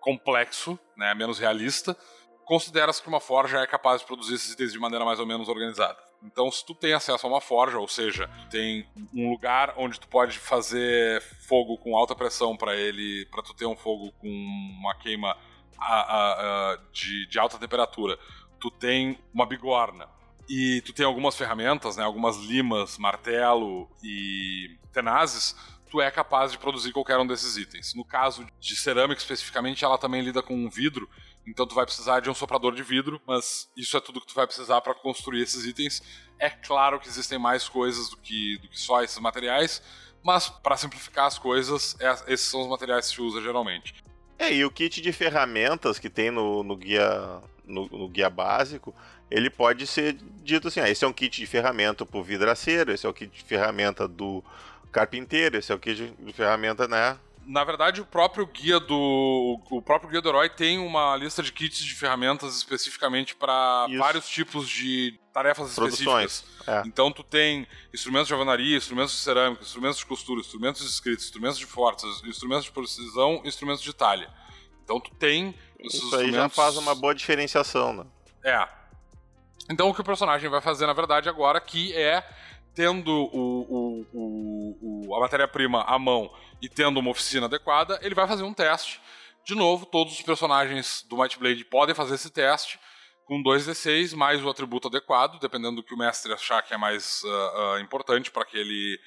complexo, né, menos realista, considera-se que uma forja é capaz de produzir esses itens de maneira mais ou menos organizada. Então, se tu tem acesso a uma forja, ou seja, tem um lugar onde tu pode fazer fogo com alta pressão para ele, para tu ter um fogo com uma queima a, a, a, de, de alta temperatura, tu tem uma bigorna e tu tem algumas ferramentas, né, algumas limas, martelo e tenazes, tu é capaz de produzir qualquer um desses itens. No caso de cerâmica especificamente, ela também lida com vidro, então tu vai precisar de um soprador de vidro, mas isso é tudo que tu vai precisar para construir esses itens. É claro que existem mais coisas do que, do que só esses materiais, mas para simplificar as coisas, é, esses são os materiais que se usa geralmente. É, e o kit de ferramentas que tem no, no guia no, no, guia básico, ele pode ser dito assim: ah, esse é um kit de ferramenta para o vidraceiro, esse é o kit de ferramenta do carpinteiro, esse é o kit de ferramenta, né? Na verdade, o próprio guia do o próprio guia do herói tem uma lista de kits de ferramentas especificamente para vários tipos de tarefas Produções. específicas. É. Então tu tem instrumentos de alvenaria, instrumentos de cerâmica, instrumentos de costura, instrumentos de escrita, instrumentos de forças, instrumentos de precisão, instrumentos de talha. Então tu tem Isso aí já faz uma boa diferenciação, né? É. Então o que o personagem vai fazer, na verdade, agora aqui é tendo o, o, o, a matéria-prima à mão e tendo uma oficina adequada, ele vai fazer um teste. De novo, todos os personagens do Might Blade podem fazer esse teste com 2d6 mais o atributo adequado, dependendo do que o mestre achar que é mais uh, uh, importante para aquele,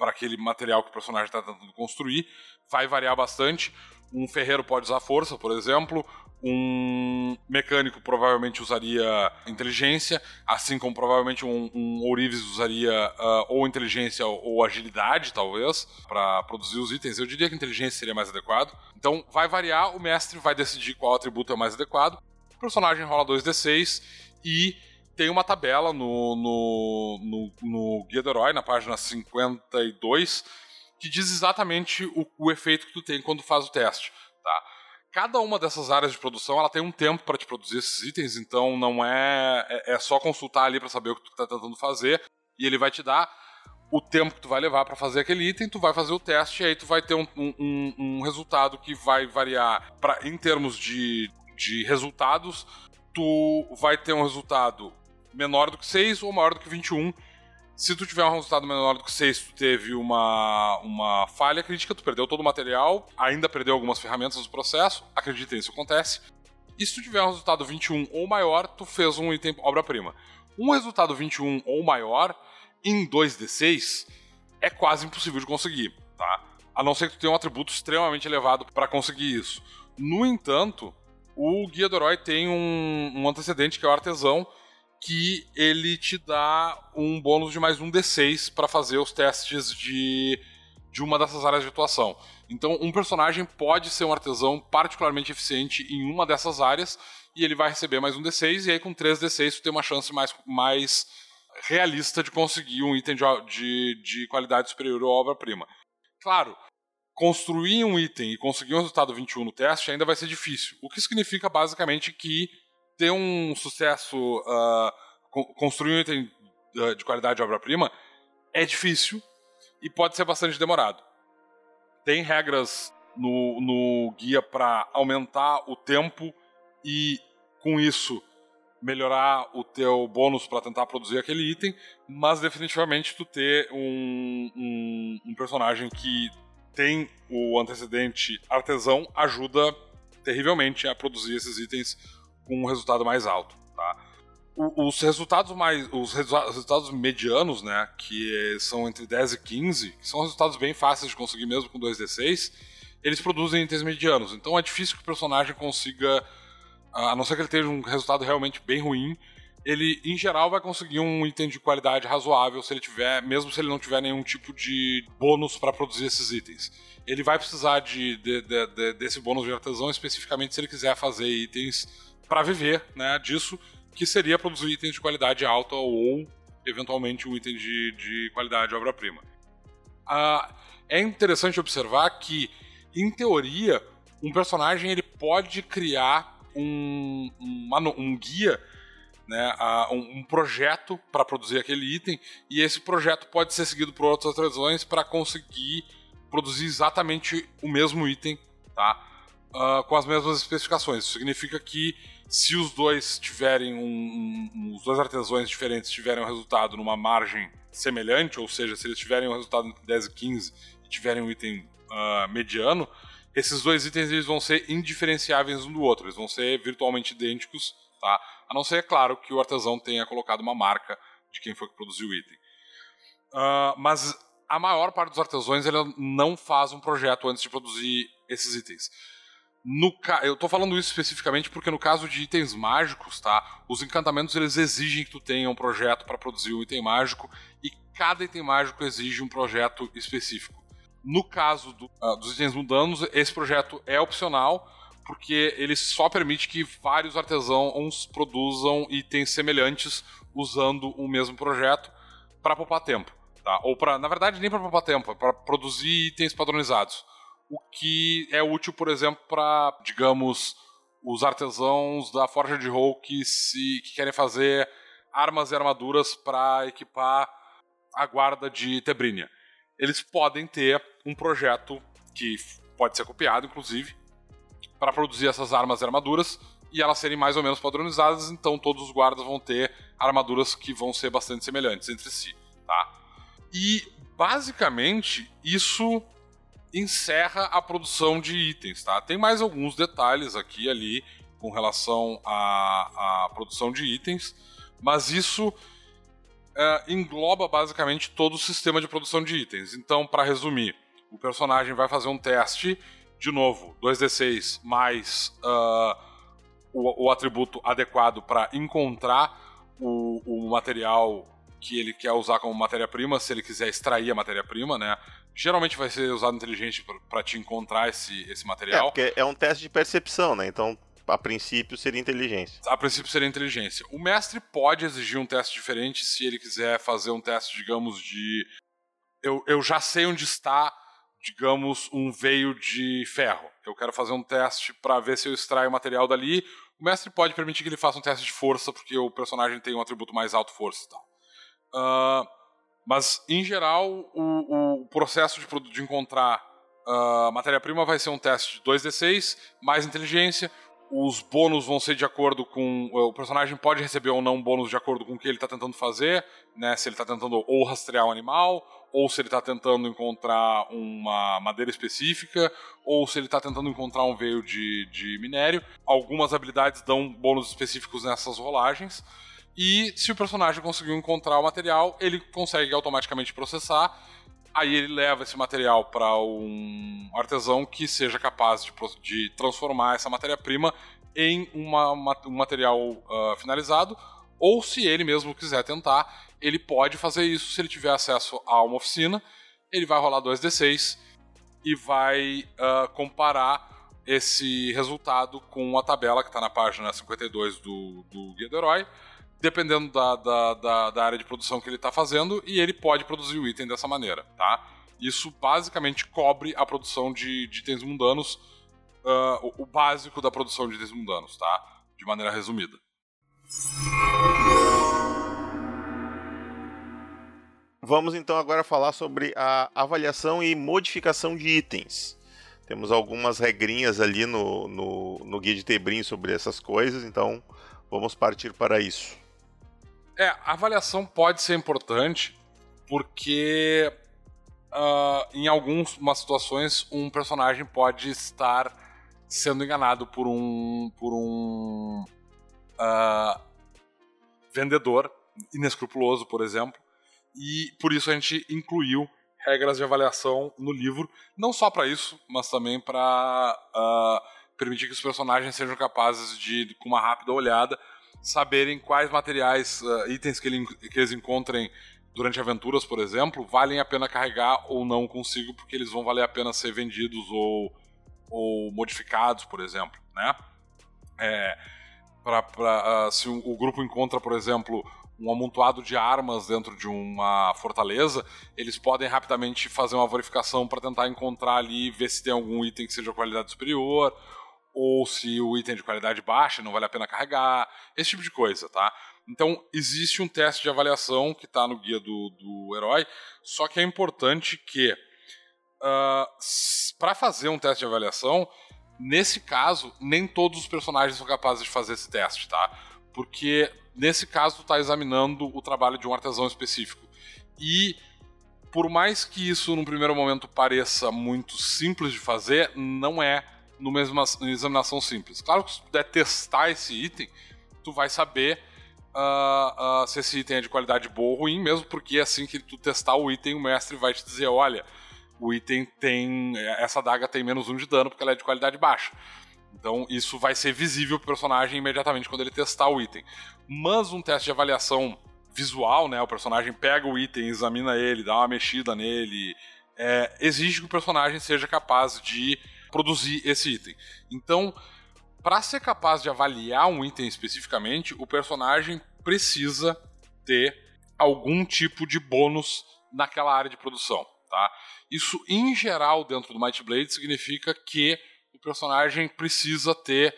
aquele material que o personagem está tentando construir. Vai variar bastante. Um ferreiro pode usar força, por exemplo. Um mecânico provavelmente usaria inteligência, assim como provavelmente um, um ourives usaria uh, ou inteligência ou agilidade, talvez, para produzir os itens. Eu diria que inteligência seria mais adequado. Então vai variar, o mestre vai decidir qual atributo é mais adequado. O personagem rola 2d6 e tem uma tabela no, no, no, no Guia do Herói, na página 52, que diz exatamente o, o efeito que tu tem quando faz o teste. Cada uma dessas áreas de produção ela tem um tempo para te produzir esses itens, então não é, é, é só consultar ali para saber o que tu está tentando fazer e ele vai te dar o tempo que tu vai levar para fazer aquele item, tu vai fazer o teste e aí tu vai ter um, um, um resultado que vai variar pra, em termos de, de resultados, tu vai ter um resultado menor do que 6 ou maior do que 21 se tu tiver um resultado menor do que 6, tu teve uma, uma falha crítica, tu perdeu todo o material, ainda perdeu algumas ferramentas no processo, acreditem, isso acontece. E se tu tiver um resultado 21 ou maior, tu fez um item obra-prima. Um resultado 21 ou maior em 2d6 é quase impossível de conseguir, tá? A não ser que tu tenha um atributo extremamente elevado para conseguir isso. No entanto, o Guia do Herói tem um, um antecedente que é o Artesão, que ele te dá um bônus de mais um D6 para fazer os testes de, de uma dessas áreas de atuação. Então, um personagem pode ser um artesão particularmente eficiente em uma dessas áreas e ele vai receber mais um D6, e aí com 3 D6 tu tem uma chance mais, mais realista de conseguir um item de, de, de qualidade superior à obra-prima. Claro, construir um item e conseguir um resultado 21 no teste ainda vai ser difícil, o que significa basicamente que ter um sucesso, uh, construir um item uh, de qualidade de obra-prima é difícil e pode ser bastante demorado. Tem regras no, no guia para aumentar o tempo e, com isso, melhorar o teu bônus para tentar produzir aquele item, mas definitivamente tu ter um, um, um personagem que tem o antecedente artesão ajuda terrivelmente a produzir esses itens com um resultado mais alto. Tá? os resultados mais. Os resultados medianos, né? Que são entre 10 e 15, que são resultados bem fáceis de conseguir mesmo com 2D6, eles produzem itens medianos. Então é difícil que o personagem consiga. A não ser que ele tenha um resultado realmente bem ruim, ele em geral vai conseguir um item de qualidade razoável se ele tiver, mesmo se ele não tiver nenhum tipo de bônus para produzir esses itens. Ele vai precisar de, de, de, de, desse bônus de artesão especificamente se ele quiser fazer itens para viver, né, disso que seria produzir itens de qualidade alta ou, eventualmente, um item de, de qualidade obra-prima. Ah, é interessante observar que, em teoria, um personagem ele pode criar um, um, um guia, né, um, um projeto para produzir aquele item, e esse projeto pode ser seguido por outras razões para conseguir produzir exatamente o mesmo item, tá? Uh, com as mesmas especificações. Isso significa que se os dois tiverem um, um, os dois artesãos diferentes tiverem um resultado numa margem semelhante, ou seja, se eles tiverem um resultado entre 10 e 15 e tiverem um item uh, mediano, esses dois itens eles vão ser indiferenciáveis um do outro, eles vão ser virtualmente idênticos, tá? A não ser, é claro, que o artesão tenha colocado uma marca de quem foi que produziu o item. Uh, mas a maior parte dos artesãos ele não faz um projeto antes de produzir esses itens. No ca... Eu tô falando isso especificamente porque no caso de itens mágicos, tá? Os encantamentos eles exigem que tu tenha um projeto para produzir um item mágico e cada item mágico exige um projeto específico. No caso do, uh, dos itens mundanos, esse projeto é opcional porque ele só permite que vários artesãos produzam itens semelhantes usando o mesmo projeto para poupar tempo, tá? Ou para, na verdade, nem para poupar tempo, é para produzir itens padronizados o que é útil, por exemplo, para, digamos, os artesãos da Forja de Roll que, se, que querem fazer armas e armaduras para equipar a guarda de Tebrinia. Eles podem ter um projeto que pode ser copiado, inclusive, para produzir essas armas e armaduras e elas serem mais ou menos padronizadas, então todos os guardas vão ter armaduras que vão ser bastante semelhantes entre si, tá? E basicamente isso encerra a produção de itens, tá? Tem mais alguns detalhes aqui ali com relação à, à produção de itens, mas isso é, engloba basicamente todo o sistema de produção de itens. Então, para resumir, o personagem vai fazer um teste, de novo, 2d6 mais uh, o, o, atributo adequado para encontrar o, o material que ele quer usar como matéria-prima, se ele quiser extrair a matéria-prima, né? Geralmente vai ser usado inteligente para te encontrar esse, esse material. É, porque é um teste de percepção, né? Então, a princípio, seria inteligência. A princípio, seria inteligência. O mestre pode exigir um teste diferente se ele quiser fazer um teste, digamos, de. Eu, eu já sei onde está, digamos, um veio de ferro. Eu quero fazer um teste para ver se eu extraio o material dali. O mestre pode permitir que ele faça um teste de força, porque o personagem tem um atributo mais alto força e tal. Uh, mas, em geral, o, o processo de, de encontrar uh, matéria-prima vai ser um teste de 2d6, mais inteligência. Os bônus vão ser de acordo com. O personagem pode receber ou não bônus de acordo com o que ele está tentando fazer, né? Se ele está tentando ou rastrear um animal, ou se ele está tentando encontrar uma madeira específica, ou se ele está tentando encontrar um veio de, de minério. Algumas habilidades dão bônus específicos nessas rolagens. E se o personagem conseguiu encontrar o material, ele consegue automaticamente processar. Aí ele leva esse material para um artesão que seja capaz de, de transformar essa matéria-prima em uma, uma, um material uh, finalizado. Ou se ele mesmo quiser tentar, ele pode fazer isso se ele tiver acesso a uma oficina. Ele vai rolar 2d6 e vai uh, comparar esse resultado com a tabela que está na página 52 do, do Guia do Herói dependendo da, da, da, da área de produção que ele está fazendo, e ele pode produzir o item dessa maneira, tá? Isso basicamente cobre a produção de, de itens mundanos, uh, o, o, básico da produção de itens mundanos, tá? De maneira resumida. Vamos então agora falar sobre a avaliação e modificação de itens. Temos algumas regrinhas ali no, no, no guia de Tebrim sobre essas coisas, então vamos partir para isso. É, a avaliação pode ser importante porque uh, em algumas situações um personagem pode estar sendo enganado por um por um uh, vendedor inescrupuloso, por exemplo, e por isso a gente incluiu regras de avaliação no livro, não só para isso, mas também para uh, ah, permitir que os personagens sejam capazes de, com uma rápida olhada, saberem quais materiais, uh, itens que, ele, que eles encontrem durante aventuras, por exemplo, valem a pena carregar ou não consigo, porque eles vão valer a pena ser vendidos ou, ou modificados, por exemplo, né? É, pra, pra, uh, se o, grupo encontra, por exemplo, um amontoado de armas dentro de uma fortaleza, eles podem rapidamente fazer uma verificação para tentar encontrar ali, ver se tem algum item que seja de qualidade superior, ou se o item de qualidade baixa não vale a pena carregar, esse tipo de coisa, tá? Então, existe um teste de avaliação que está no guia do, do herói, só que é importante que, uh, ah, para fazer um teste de avaliação, nesse caso, nem todos os personagens são capazes de fazer esse teste, tá? Porque Nesse caso, tu está examinando o trabalho de um artesão específico. E por mais que isso num primeiro momento pareça muito simples de fazer, não é numa examinação simples. Claro que se puder testar esse item, tu vai saber uh, uh, se esse item é de qualidade boa ou ruim, mesmo porque assim que tu testar o item, o mestre vai te dizer, olha, o item tem. essa daga tem menos um de dano porque ela é de qualidade baixa. Então isso vai ser visível pro personagem imediatamente quando ele testar o item. Mas um teste de avaliação visual, né? O personagem pega o item, examina ele, dá uma mexida nele, é, exige que o personagem seja capaz de produzir esse item. Então, para ser capaz de avaliar um item especificamente, o personagem precisa ter algum tipo de bônus naquela área de produção, tá? Isso, em geral, dentro do Might Blade, significa que o personagem precisa ter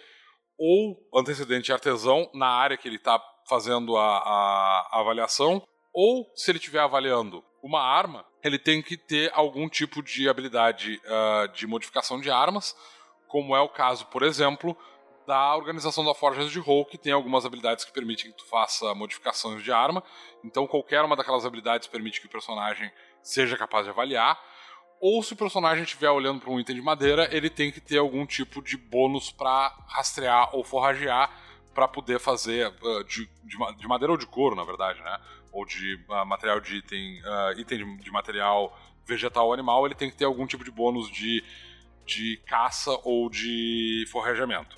ou antecedente artesão na área que ele está fazendo a, a, a, avaliação, ou se ele estiver avaliando uma arma, ele tem que ter algum tipo de habilidade uh, de modificação de armas, como é o caso, por exemplo, da organização da Forjas de Roll, que tem algumas habilidades que permitem que tu faça modificações de arma. Então, qualquer uma daquelas habilidades permite que o personagem seja capaz de avaliar ou se o personagem estiver olhando para um item de madeira, ele tem que ter algum tipo de bônus para rastrear ou forragear para poder fazer uh, de, de, de, madeira ou de couro, na verdade, né? Ou de uh, material de item, uh, item de, de, material vegetal ou animal, ele tem que ter algum tipo de bônus de, de caça ou de forrajamento.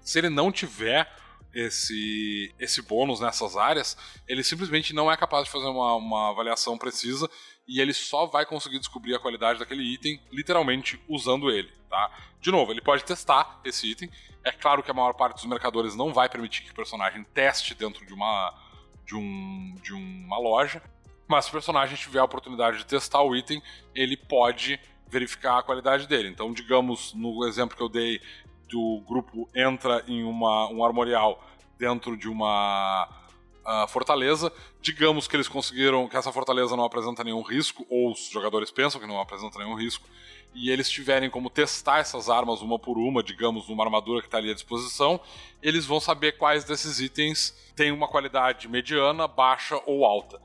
Se ele não tiver esse, esse bônus nessas áreas, ele simplesmente não é capaz de fazer uma, uma avaliação precisa e ele só vai conseguir descobrir a qualidade daquele item literalmente usando ele, tá? De novo, ele pode testar esse item. É claro que a maior parte dos mercadores não vai permitir que o personagem teste dentro de uma de, um, de uma loja, mas se o personagem tiver a oportunidade de testar o item, ele pode verificar a qualidade dele. Então, digamos, no exemplo que eu dei do grupo entra em uma, um armorial dentro de uma uh, fortaleza. Digamos que eles conseguiram que essa fortaleza não apresenta nenhum risco, ou os jogadores pensam que não apresenta nenhum risco, e eles tiverem como testar essas armas uma por uma, digamos, numa armadura que está ali à disposição, eles vão saber quais desses itens têm uma qualidade mediana, baixa ou alta.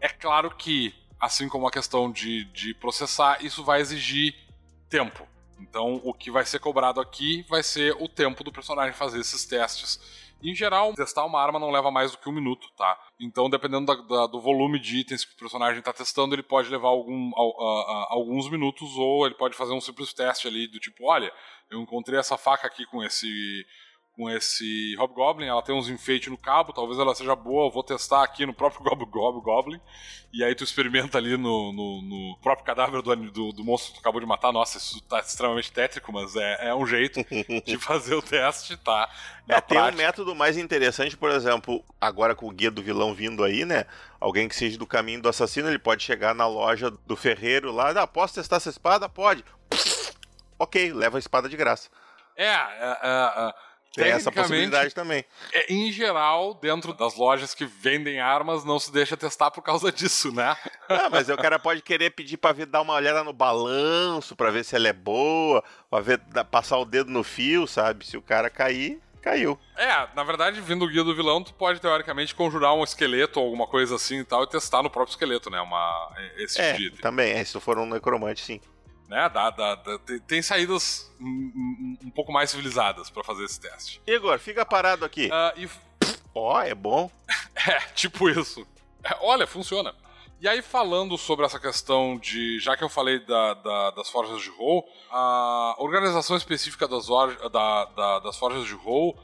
É claro que, assim como a questão de, de processar, isso vai exigir tempo. Então, o que vai ser cobrado aqui vai ser o tempo do personagem fazer esses testes em geral, testar uma arma não leva mais do que um minuto, tá? Então, dependendo da, da, do volume de itens que o personagem está testando, ele pode levar algum, a, a, a, alguns minutos ou ele pode fazer um simples teste ali do tipo, olha, eu encontrei essa faca aqui com esse com esse Hobgoblin, ela tem uns enfeites no cabo, talvez ela seja boa, eu vou testar aqui no próprio Hobgoblin, e aí tu experimenta ali no, no, no próprio cadáver do, do, do, monstro que tu acabou de matar, nossa, isso tá extremamente tétrico, mas é, é um jeito de fazer o teste, tá? É, tem um método mais interessante, por exemplo, agora com o guia do vilão vindo aí, né? Alguém que seja do caminho do assassino, ele pode chegar na loja do ferreiro lá, ah, posso testar essa espada? Pode. ok, leva a espada de graça. É, é, é, é tem essa possibilidade também. É, em geral, dentro das lojas que vendem armas, não se deixa testar por causa disso, né? Não, mas o cara pode querer pedir pra ver, dar uma olhada no balanço, pra ver se ela é boa, pra ver, passar o dedo no fio, sabe? Se o cara cair, caiu. É, na verdade, vindo o guia do vilão, tu pode, teoricamente, conjurar um esqueleto ou alguma coisa assim e tal, e testar no próprio esqueleto, né? Uma, esse tipo é, de também, é, se tu for um necromante, sim né? Dá, dá, dá, tem saídas um, um, pouco mais civilizadas para fazer esse teste. Igor, fica parado aqui. Uh, e Ó, oh, é bom. é, tipo isso. É, olha, funciona. E aí, falando sobre essa questão de. Já que eu falei da, da, das forjas de roll, a organização específica das, da, da, das forjas de roll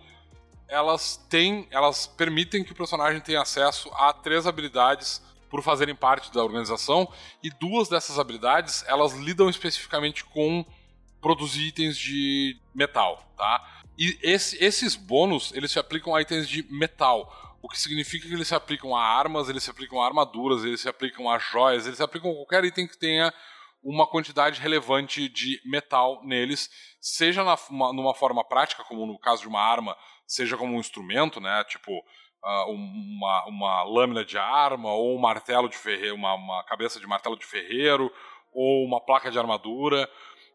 elas têm. Elas permitem que o personagem tenha acesso a três habilidades por fazerem parte da organização, e duas dessas habilidades elas lidam especificamente com produzir itens de metal, tá? E esse, esses bônus eles se aplicam a itens de metal, o que significa que eles se aplicam a armas, eles se aplicam a armaduras, eles se aplicam a joias, eles se aplicam a qualquer item que tenha uma quantidade relevante de metal neles, seja na, uma, numa forma prática, como no caso de uma arma, seja como um instrumento, né? Tipo uh, uma, uma lâmina de arma, ou um martelo de ferreiro, uma, uma cabeça de martelo de ferreiro, ou uma placa de armadura,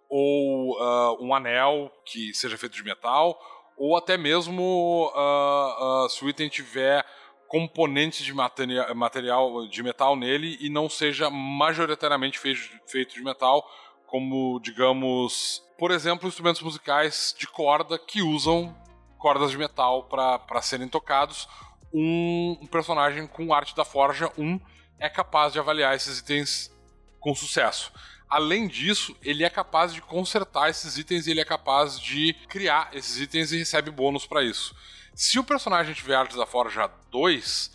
ou uh, um anel que seja feito de metal, ou até mesmo uh, se o item tiver componentes de materia material de metal nele e não seja majoritariamente feito de metal, como, digamos, por exemplo, instrumentos musicais de corda que usam cordas de metal para serem tocados. Um, personagem com arte da forja 1 é capaz de avaliar esses itens com sucesso. Além disso, ele é capaz de consertar esses itens e ele é capaz de criar esses itens e recebe bônus para isso. Se o personagem tiver Artes da Forja 2,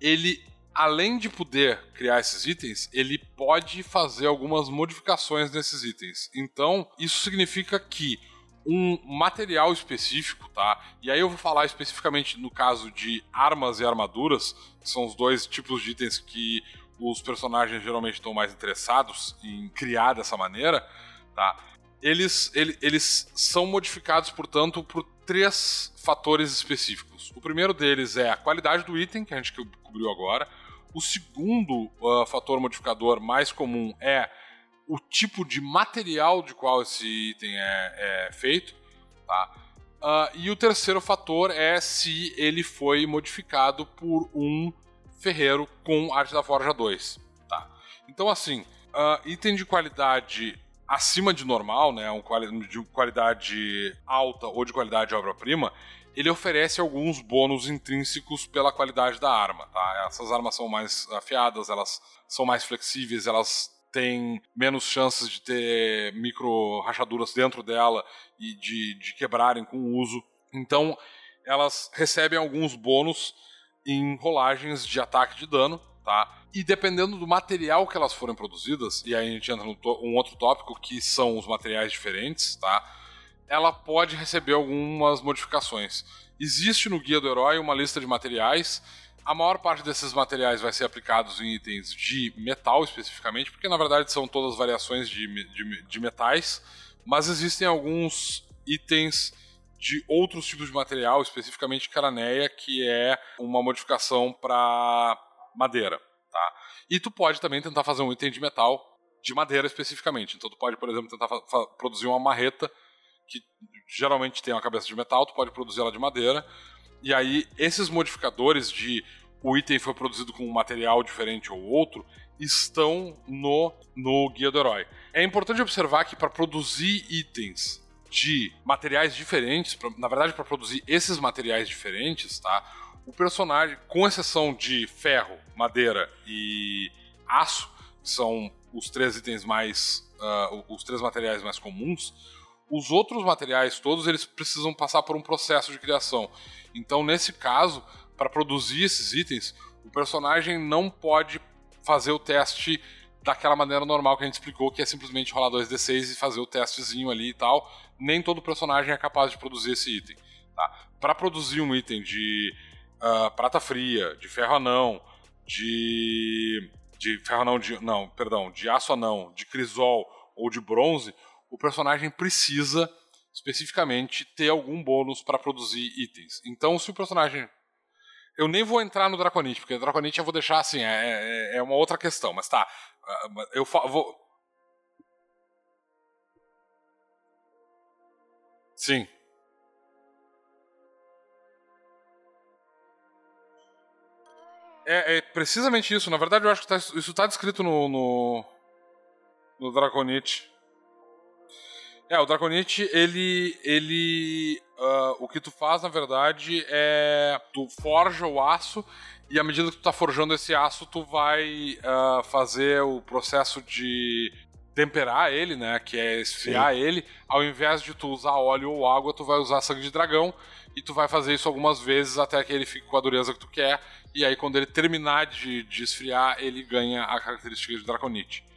ele, além de poder criar esses itens, ele pode fazer algumas modificações nesses itens. Então, isso significa que um material específico, tá? E aí eu vou falar especificamente no caso de armas e armaduras, que são os dois tipos de itens que os personagens geralmente estão mais interessados em criar dessa maneira, tá? Eles, ele, eles são modificados, portanto, por três fatores específicos. O primeiro deles é a qualidade do item, que a gente cobriu agora. O segundo uh, fator modificador mais comum é o tipo de material de qual esse item é, é feito. Tá? Uh, e o terceiro fator é se ele foi modificado por um ferreiro com arte da Forja 2. Tá? Então, assim, uh, item de qualidade acima de normal, né, um de qualidade alta ou de qualidade obra-prima, ele oferece alguns bônus intrínsecos pela qualidade da arma, tá? Essas armas são mais afiadas, elas são mais flexíveis, elas têm menos chances de ter micro rachaduras dentro dela e de, de quebrarem com o uso. Então, elas recebem alguns bônus em rolagens de ataque de dano, tá? E dependendo do material que elas forem produzidas, e aí a gente entra num um outro tópico que são os materiais diferentes, tá? Ela pode receber algumas modificações. Existe no guia do herói uma lista de materiais. A maior parte desses materiais vai ser aplicados em itens de metal especificamente, porque na verdade são todas variações de, de, de metais, mas existem alguns itens de outros tipos de material, especificamente caraneia, que é uma modificação para madeira, tá? E tu pode também tentar fazer um item de metal de madeira especificamente. Então tu pode, por exemplo, tentar produzir uma marreta que geralmente tem uma cabeça de metal, tu pode produzir ela de madeira. E aí esses modificadores de o item foi produzido com um material diferente ou outro estão no, no guia do herói. É importante observar que para produzir itens de materiais diferentes, pra, na verdade para produzir esses materiais diferentes, tá? o personagem, com exceção de ferro, madeira e aço, que são os três itens mais. Uh, os três materiais mais comuns, os outros materiais todos eles precisam passar por um processo de criação. Então, nesse caso, para produzir esses itens, o personagem não pode fazer o teste daquela maneira normal que a gente explicou, que é simplesmente rolar 2d6 e fazer o testezinho ali e tal. Nem todo personagem é capaz de produzir esse item. Tá? Para produzir um item de uh, prata fria, de ferro anão, de. de ferro anão, de, não, perdão, de aço anão, de crisol ou de bronze, o personagem precisa especificamente ter algum bônus para produzir itens. Então, se o personagem. Eu nem vou entrar no Draconite, porque Draconite eu vou deixar assim, é, é, é uma outra questão, mas tá. Ah, eu vou. Sim. É, é, precisamente isso. Na verdade, eu acho que tá, isso está descrito no, no, no Draconite. É, o Draconite, ele. ele uh, o que tu faz, na verdade, é. Tu forja o aço e à medida que tu tá forjando esse aço, tu vai uh, fazer o processo de temperar ele, né? Que é esfriar Sim. ele. Ao invés de tu usar óleo ou água, tu vai usar sangue de dragão. E tu vai fazer isso algumas vezes até que ele fique com a dureza que tu quer. E aí, quando ele terminar de, de esfriar, ele ganha a característica de Draconite.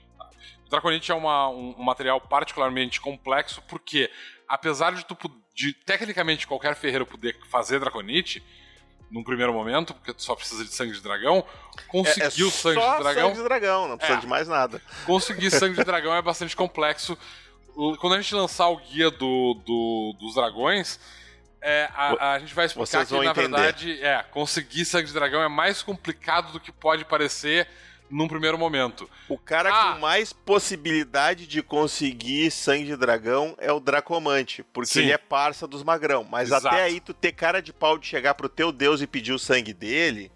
Draconite é uma, um, um, material particularmente complexo, porque apesar de tu de tecnicamente qualquer ferreiro poder fazer Draconite, num primeiro momento, porque tu só precisa de sangue de dragão. Conseguir é, é o sangue de dragão. sangue de dragão, não precisa é. de mais nada. Conseguir sangue de dragão é bastante complexo. Quando a gente lançar o guia do, do dos dragões, é, a, a, gente vai explicar que, na entender. verdade, é, conseguir sangue de dragão é mais complicado do que pode parecer num primeiro momento. O cara ah. com mais possibilidade de conseguir sangue de dragão é o Dracomante, porque Sim. ele é parça dos magrão. Mas Exato. até aí tu ter cara de pau de chegar pro teu deus e pedir o sangue dele.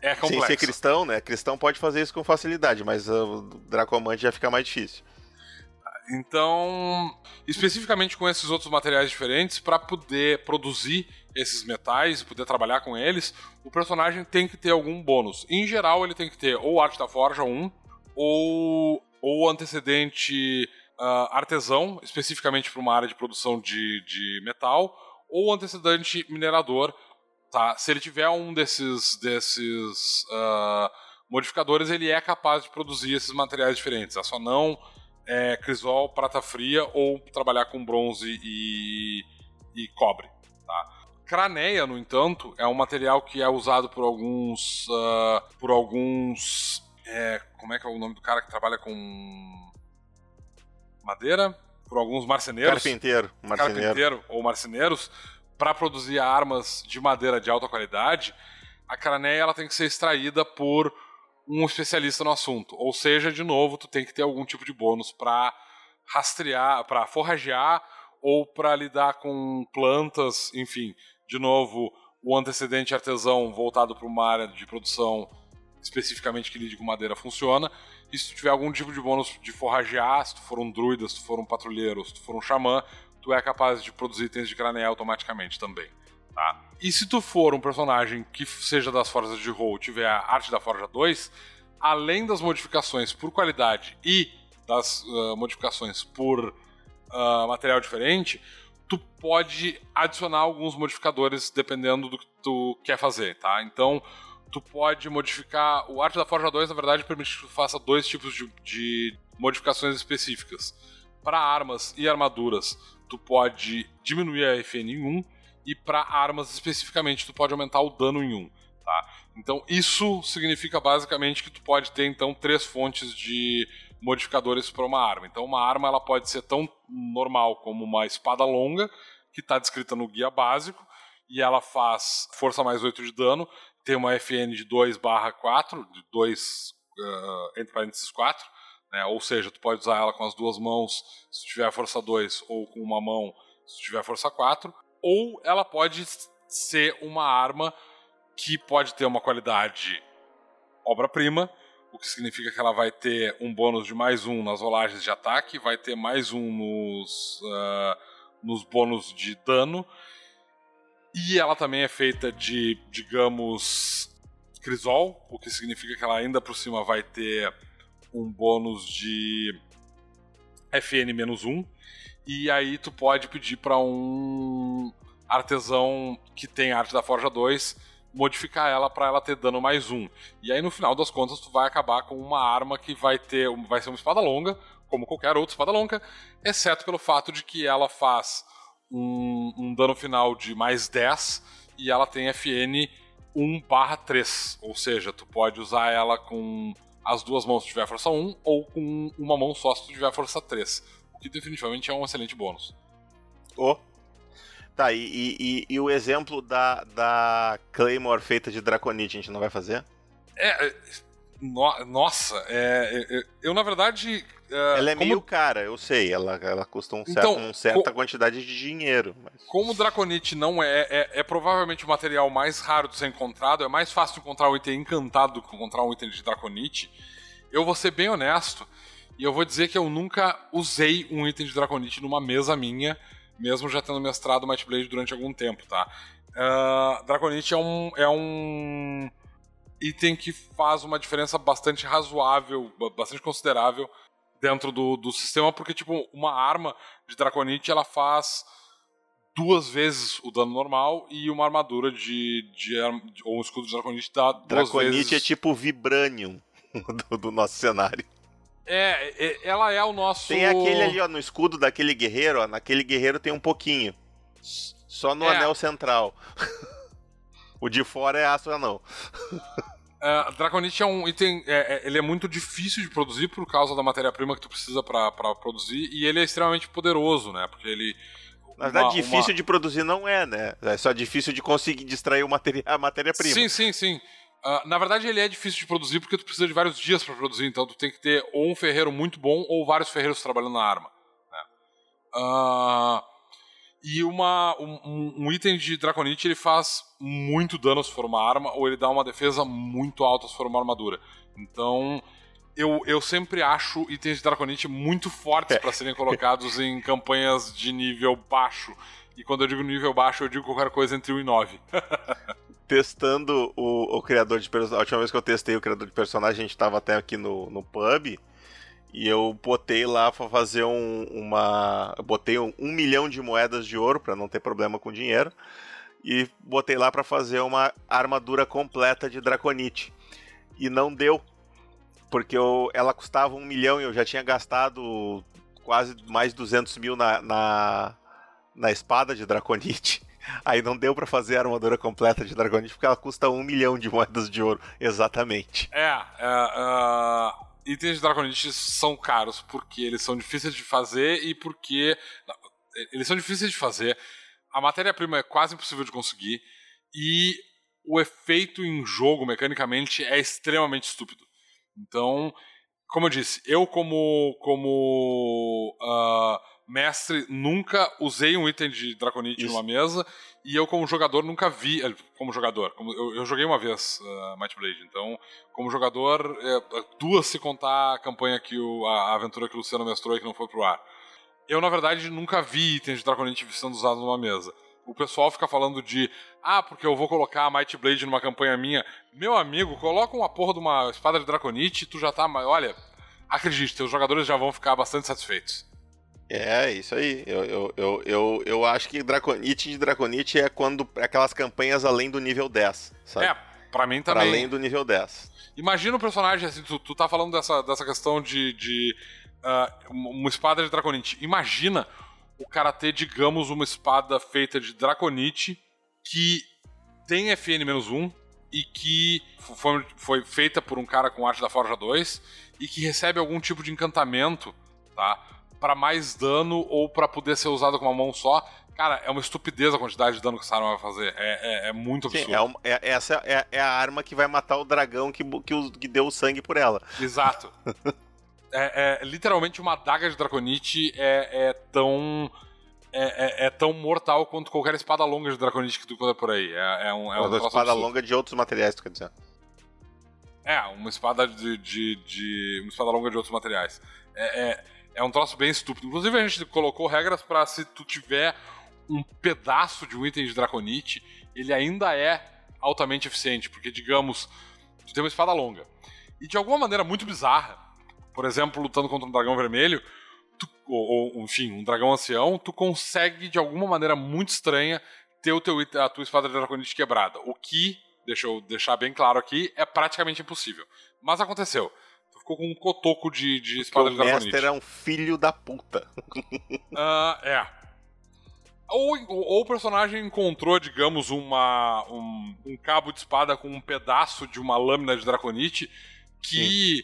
É complexo. Sem ser cristão, né? Cristão pode fazer isso com facilidade, mas o Dracomante já fica mais difícil. Então, especificamente com esses outros materiais diferentes, para poder produzir esses metais e poder trabalhar com eles, o personagem tem que ter algum bônus. Em geral, ele tem que ter ou arte da forja 1, ou, ou antecedente uh, artesão, especificamente para uma área de produção de, de metal, ou antecedente minerador. Tá? Se ele tiver um desses, desses uh, modificadores, ele é capaz de produzir esses materiais diferentes. É só não é, crisol, prata fria ou trabalhar com bronze e, e cobre. Tá? Craneia, no entanto, é um material que é usado por alguns. Uh, por alguns. É, como é que é o nome do cara que trabalha com madeira? Por alguns marceneiros. Carpinteiro. Marceneiro. Carpinteiro ou marceneiros. Para produzir armas de madeira de alta qualidade, a craneia ela tem que ser extraída por um especialista no assunto. Ou seja, de novo, tu tem que ter algum tipo de bônus para rastrear, para forragear ou para lidar com plantas, enfim. De novo, o antecedente artesão voltado para uma área de produção especificamente que lide com madeira funciona. E se tu tiver algum tipo de bônus de forragear, se tu for um druida, se tu for um patrulheiro, se tu for um xamã, tu é capaz de produzir itens de craneia automaticamente também. Tá? E se tu for um personagem que seja das forjas de roll, tiver a arte da Forja 2, além das modificações por qualidade e das uh, modificações por uh, material diferente, tu pode adicionar alguns modificadores dependendo do que tu quer fazer, tá? Então, tu pode modificar. O Arte da Forja 2, na verdade, permite que tu faça dois tipos de, de modificações específicas. Para armas e armaduras, tu pode diminuir a FN em 1 e para armas especificamente tu pode aumentar o dano em 1, tá? Então isso significa basicamente que tu pode ter então três fontes de modificadores para uma arma. Então uma arma ela pode ser tão normal como uma espada longa, que está descrita no guia básico, e ela faz força mais 8 de dano, tem uma FN de 2 barra 4, de 2 uh, entre parênteses 4, né? ou seja, tu pode usar ela com as duas mãos se tiver força 2 ou com uma mão se tiver força 4 ou ela pode ser uma arma que pode ter uma qualidade obra-prima, o que significa que ela vai ter um bônus de mais um nas rolagens de ataque, vai ter mais um nos, uh, nos bônus de dano, e ela também é feita de, digamos, crisol, o que significa que ela ainda por cima vai ter um bônus de FN-1, e aí tu pode pedir para um artesão que tem arte da Forja 2 modificar ela para ela ter dano mais um. E aí no final das contas tu vai acabar com uma arma que vai ter, vai ser uma espada longa, como qualquer outra espada longa, exceto pelo fato de que ela faz um, um dano final de mais 10 e ela tem FN 1/3, ou seja, tu pode usar ela com as duas mãos se tiver força 1 ou com uma mão só se tiver força 3 que definitivamente é um excelente bônus. Oh. Tá, e, e, e, o exemplo da, da Claymore feita de Draconite a gente não vai fazer? É. é no, nossa, é, é, é, eu na verdade. É, ela é como... meio cara, eu sei. Ela, ela custa um certo, então, uma certa quantidade de dinheiro. Mas... Como o Draconite não é, é, é, provavelmente o material mais raro de ser encontrado, é mais fácil encontrar um item encantado do que encontrar um item de Draconite. Eu vou ser bem honesto E eu vou dizer que eu nunca usei um item de Draconite numa mesa minha, mesmo já tendo mestrado Might Blade durante algum tempo, tá? Uh, Draconite é um, é um item que faz uma diferença bastante razoável, bastante considerável dentro do, do sistema, porque, tipo, uma arma de Draconite, ela faz duas vezes o dano normal e uma armadura de, de, de ou um escudo de Draconite dá duas Draconite vezes... é tipo Vibranium do, do, nosso cenário. É, é, ela é o nosso... Tem aquele ali, ó, no escudo daquele guerreiro, ó, naquele guerreiro tem um pouquinho. Só no é. anel central. o de fora é aço não. Uh, Draconite é um item. É, é, ele é muito difícil de produzir por causa da matéria-prima que tu precisa para produzir. E ele é extremamente poderoso, né? Porque ele. Na verdade, uma, difícil uma... de produzir não é, né? É só difícil de conseguir distrair materia, a matéria-prima. Sim, sim, sim. Uh, na verdade, ele é difícil de produzir porque tu precisa de vários dias para produzir. Então, tu tem que ter ou um ferreiro muito bom ou vários ferreiros trabalhando na arma. Né? Uh, e uma, um, um, item de Draconite ele faz muito dano se for uma arma, ou ele dá uma defesa muito alta se for uma armadura. Então, eu, eu sempre acho itens de Draconite muito fortes para serem colocados em campanhas de nível baixo. E quando eu digo nível baixo, eu digo qualquer coisa entre 1 e 9. Testando o, o criador de personagem. A última vez que eu testei o criador de personagem, a gente estava até aqui no, no pub. E eu botei lá para fazer um, uma. Eu botei um, um, milhão de moedas de ouro para não ter problema com dinheiro. E botei lá para fazer uma armadura completa de Draconite. E não deu. Porque eu, ela custava um milhão e eu já tinha gastado quase mais 200 mil na, na, na espada de Draconite. Aí não deu para fazer a armadura completa de Dragonite porque ela custa um milhão de moedas de ouro, exatamente. É, é uh, itens de Draconite são caros porque eles são difíceis de fazer e porque. Não, eles são difíceis de fazer, a matéria-prima é quase impossível de conseguir e o efeito em jogo, mecanicamente, é extremamente estúpido. Então, como eu disse, eu como, como uh, mestre nunca usei um item de Draconite Isso. numa mesa e eu como jogador nunca vi, eh, como jogador, como, eu, eu, joguei uma vez uh, Might Blade, então como jogador, é, duas se contar a campanha que o, a, a, aventura que o Luciano mestrou e que não foi pro ar. Eu na verdade nunca vi itens de Draconite sendo usados numa mesa. O pessoal fica falando de, ah, porque eu vou colocar a Might Blade numa campanha minha. Meu amigo, coloca uma porra de uma espada de Draconite e tu já tá, olha, acredite, teus jogadores já vão ficar bastante satisfeitos. É, isso aí. Eu, eu, eu, eu, eu acho que Draconite de Draconite é quando aquelas campanhas além do nível 10, sabe? É, pra mim também. Pra além do nível 10. Imagina o personagem, assim, tu, tu tá falando dessa, dessa questão de, de uh, uma espada de Draconite. Imagina o cara ter, digamos, uma espada feita de Draconite que tem FN-1 e que foi, foi feita por um cara com arte da Forja 2 e que recebe algum tipo de encantamento, tá? Para mais dano ou para poder ser usado com uma mão só. Cara, é uma estupidez a quantidade de dano que essa arma vai fazer. É, é, é muito absurdo. Sim, é, uma, é essa é, é, a arma que vai matar o dragão que, que, que deu o sangue por ela. Exato. É, é, literalmente uma daga de Draconite é, é tão. É, é, é, tão mortal quanto qualquer espada longa de Draconite que tu encontra por aí. É, é um, é uma espada absurdo. longa de outros materiais, tu quer dizer? É, uma espada de, de, de, uma espada longa de outros materiais. É, é, um troço bem estúpido. Inclusive, a gente colocou regras para se tu tiver um pedaço de um item de Draconite, ele ainda é altamente eficiente. Porque, digamos, tu tem uma espada longa. E de alguma maneira muito bizarra, por exemplo, lutando contra um dragão vermelho, tu, ou, ou, enfim, um dragão ancião, tu consegue de alguma maneira muito estranha ter o teu, a tua espada de Draconite quebrada. O que, deixa eu deixar bem claro aqui, é praticamente impossível. Mas aconteceu ficou com um cotoco de, de espada de Dragonite. O Master é um filho da puta. uh, é. Ou, ou, o personagem encontrou, digamos, uma, um, um, cabo de espada com um pedaço de uma lâmina de Draconite que Sim.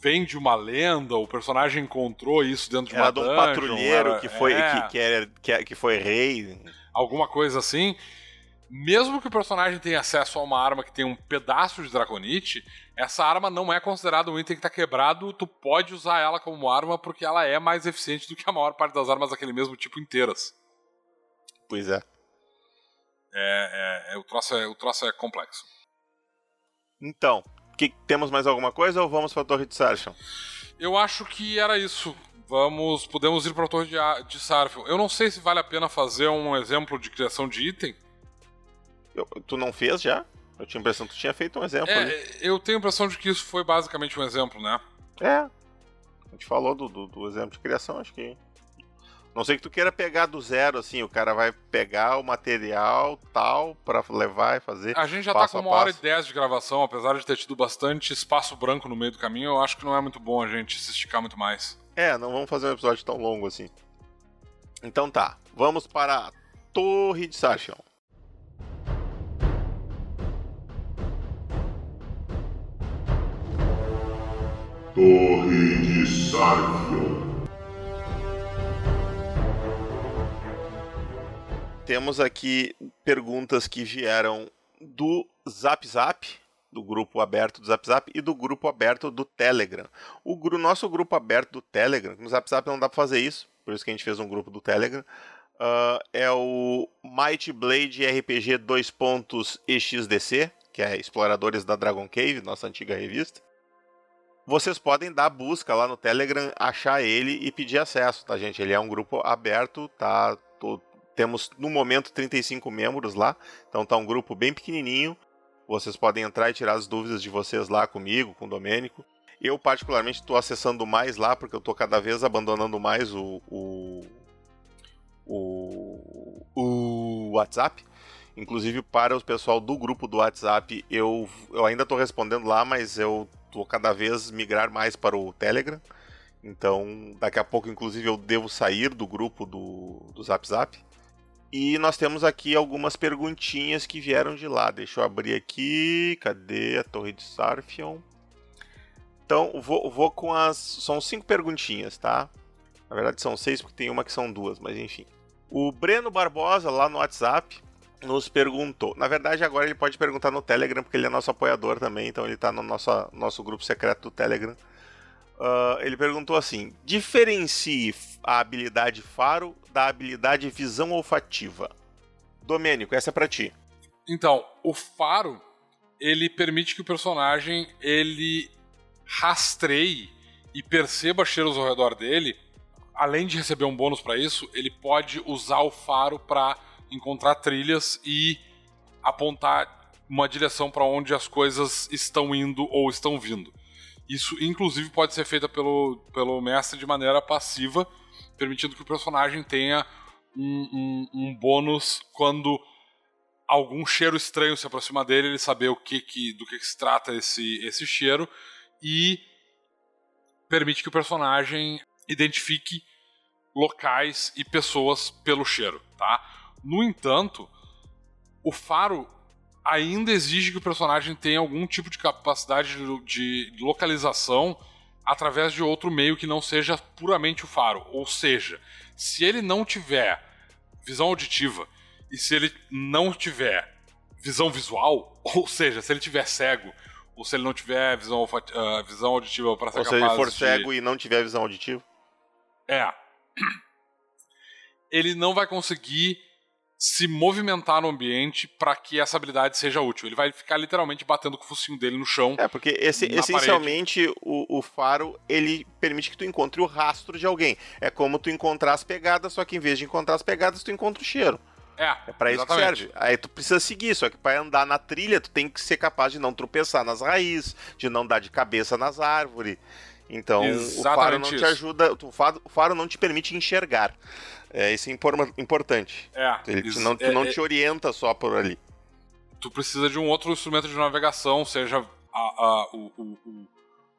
vem de uma lenda, o personagem encontrou isso dentro de uma dungeon. Era de um patrulheiro era, que, foi, é, que, que, era, que, que foi rei. Alguma coisa assim mesmo que o personagem tenha acesso a uma arma que tem um pedaço de Draconite, essa arma não é considerada um item que está quebrado, tu pode usar ela como arma porque ela é mais eficiente do que a maior parte das armas daquele mesmo tipo inteiras. Pois é. É, é, é o, troço é o troço é complexo. Então, que, temos mais alguma coisa ou vamos para a Torre de Sarshan? Eu acho que era isso. Vamos, podemos ir para a torre de, de Sarfield. Eu não sei se vale a pena fazer um exemplo de criação de item. Eu, tu não fez já? Eu tinha a impressão que tu tinha feito um exemplo. É, ali. eu tenho a impressão de que isso foi basicamente um exemplo, né? É. A gente falou do, do, do exemplo de criação, acho que. Não sei que tu queira pegar do zero, assim, o cara vai pegar o material tal para levar e fazer. A gente já tá com uma hora e dez de gravação, apesar de ter tido bastante espaço branco no meio do caminho, eu acho que não é muito bom a gente se esticar muito mais. É, não vamos fazer um episódio tão longo assim. Então tá, vamos para a Torre de Sarfion. Torre de Sarfion. Temos aqui perguntas que vieram do Zap Zap, do grupo aberto do Zap Zap e do grupo aberto do Telegram. O gru nosso grupo aberto do Telegram, no Zap Zap não dá para fazer isso, por isso que a gente fez um grupo do Telegram, uh, é o Might Blade RPG 2.exdc, que é Exploradores da Dragon Cave, nossa antiga revista. Vocês podem dar busca lá no Telegram, achar ele e pedir acesso, tá, gente? Ele é um grupo aberto, tá? Temos no momento 35 membros lá, então tá um grupo bem pequenininho. Vocês podem entrar e tirar as dúvidas de vocês lá comigo, com o Domênico. Eu, particularmente, estou acessando mais lá, porque eu estou cada vez abandonando mais o, o, o, o WhatsApp. Inclusive, para o pessoal do grupo do WhatsApp, eu, eu ainda estou respondendo lá, mas eu vou cada vez migrar mais para o Telegram. Então, daqui a pouco, inclusive, eu devo sair do grupo do, do Zap Zap. E nós temos aqui algumas perguntinhas que vieram de lá. Deixa eu abrir aqui. Cadê a Torre de Sarfion? Então, vou, vou com as. São cinco perguntinhas, tá? Na verdade, são seis, porque tem uma que são duas, mas enfim. O Breno Barbosa, lá no WhatsApp, nos perguntou. Na verdade, agora ele pode perguntar no Telegram, porque ele é nosso apoiador também, então ele está no nosso, nosso grupo secreto do Telegram. Uh, ele perguntou assim: diferencie a habilidade faro da habilidade visão olfativa. Domênico, essa é para ti. Então, o faro ele permite que o personagem ele rastreie e perceba cheiros ao redor dele. Além de receber um bônus para isso, ele pode usar o faro para encontrar trilhas e apontar uma direção para onde as coisas estão indo ou estão vindo. Isso, inclusive, pode ser feito pelo, pelo mestre de maneira passiva, permitindo que o personagem tenha um, um, um bônus quando algum cheiro estranho se aproxima dele, ele saber o que, que do que, que se trata esse, esse cheiro e permite que o personagem identifique locais e pessoas pelo cheiro, tá? No entanto, o faro ainda exige que o personagem tenha algum tipo de capacidade de, localização através de outro meio que não seja puramente o faro. Ou seja, se ele não tiver visão auditiva e se ele não tiver visão visual, ou seja, se ele tiver cego ou se ele não tiver visão, uh, visão auditiva para ser ou capaz se ele for de... cego e não tiver visão auditiva? É. Ele não vai conseguir se movimentar no ambiente para que essa habilidade seja útil. Ele vai ficar literalmente batendo com o focinho dele no chão. É, porque esse, essencialmente o, o, faro ele permite que tu encontre o rastro de alguém. É como tu encontrar as pegadas, só que em vez de encontrar as pegadas, tu encontra o cheiro. É, é para isso que serve. Aí tu precisa seguir, só que para andar na trilha, tu tem que ser capaz de não tropeçar nas raízes, de não dar de cabeça nas árvores. Então, Exatamente o faro não isso. te ajuda, o faro, o faro não te permite enxergar. É, isso é importante. É, Ele isso, não, tu é, não é, te orienta só por ali. Tu precisa de um outro instrumento de navegação, seja a, a, o, o, o,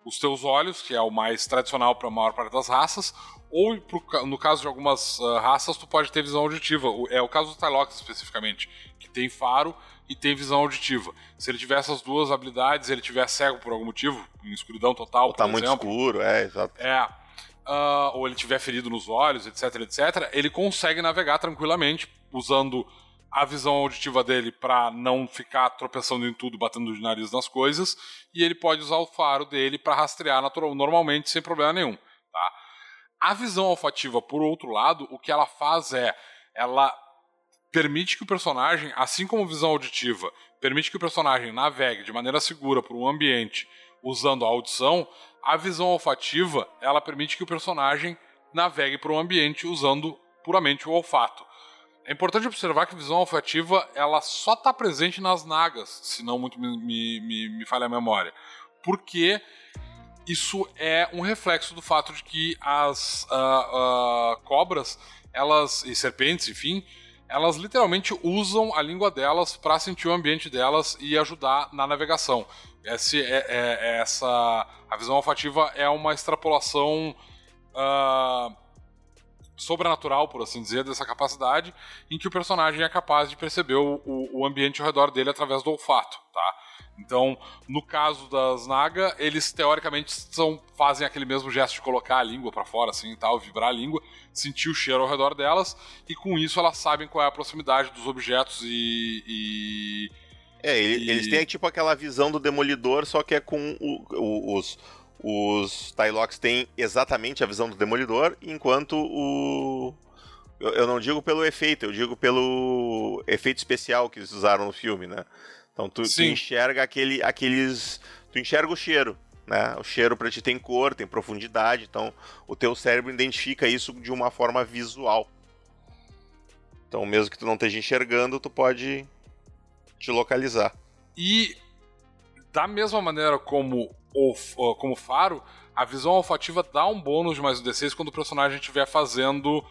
os teus olhos, que é o mais tradicional para a maior parte das raças, ou pro, no caso de algumas uh, raças, tu pode ter visão auditiva. É o caso do Tylox especificamente, que tem faro e tem visão auditiva. Se ele tiver essas duas habilidades, ele tiver cego por algum motivo, em escuridão total, ou tá exemplo, muito escuro, é, exato. É uh, ou ele tiver ferido nos olhos, etc, etc, ele consegue navegar tranquilamente usando a visão auditiva dele para não ficar tropeçando em tudo, batendo de nariz nas coisas, e ele pode usar o faro dele para rastrear natural, normalmente sem problema nenhum. Tá? A visão olfativa, por outro lado, o que ela faz é ela permite que o personagem, assim como visão auditiva, permite que o personagem navegue de maneira segura por um ambiente usando a audição, a visão olfativa ela permite que o personagem navegue por um ambiente usando puramente o olfato. É importante observar que a visão olfativa ela só está presente nas nagas, se não muito me, me, me falha a memória. Porque isso é um reflexo do fato de que as uh, uh, cobras, elas e serpentes, enfim, elas literalmente usam a língua delas para sentir o ambiente delas e ajudar na navegação. Esse, é, é, é essa a visão olfativa é uma extrapolação uh, sobrenatural, por assim dizer, dessa capacidade, em que o personagem é capaz de perceber o, o ambiente ao redor dele através do olfato, tá? Então, no caso das Naga, eles teoricamente são, fazem aquele mesmo gesto de colocar a língua para fora, assim e tal, vibrar a língua, sentir o cheiro ao redor delas, e com isso elas sabem qual é a proximidade dos objetos e. e é, e... eles têm tipo aquela visão do demolidor, só que é com o, o, os. Os Tylocks têm exatamente a visão do demolidor, enquanto o. Eu não digo pelo efeito, eu digo pelo efeito especial que eles usaram no filme, né? Então tu, tu, enxerga aquele, aqueles. Tu enxerga o cheiro. Né? O cheiro para ti tem cor, tem profundidade, então o teu cérebro identifica isso de uma forma visual. Então, mesmo que tu não esteja enxergando, tu pode te localizar. E da mesma maneira como o como faro, a visão olfativa dá um bônus de mais um D6 quando o personagem estiver fazendo.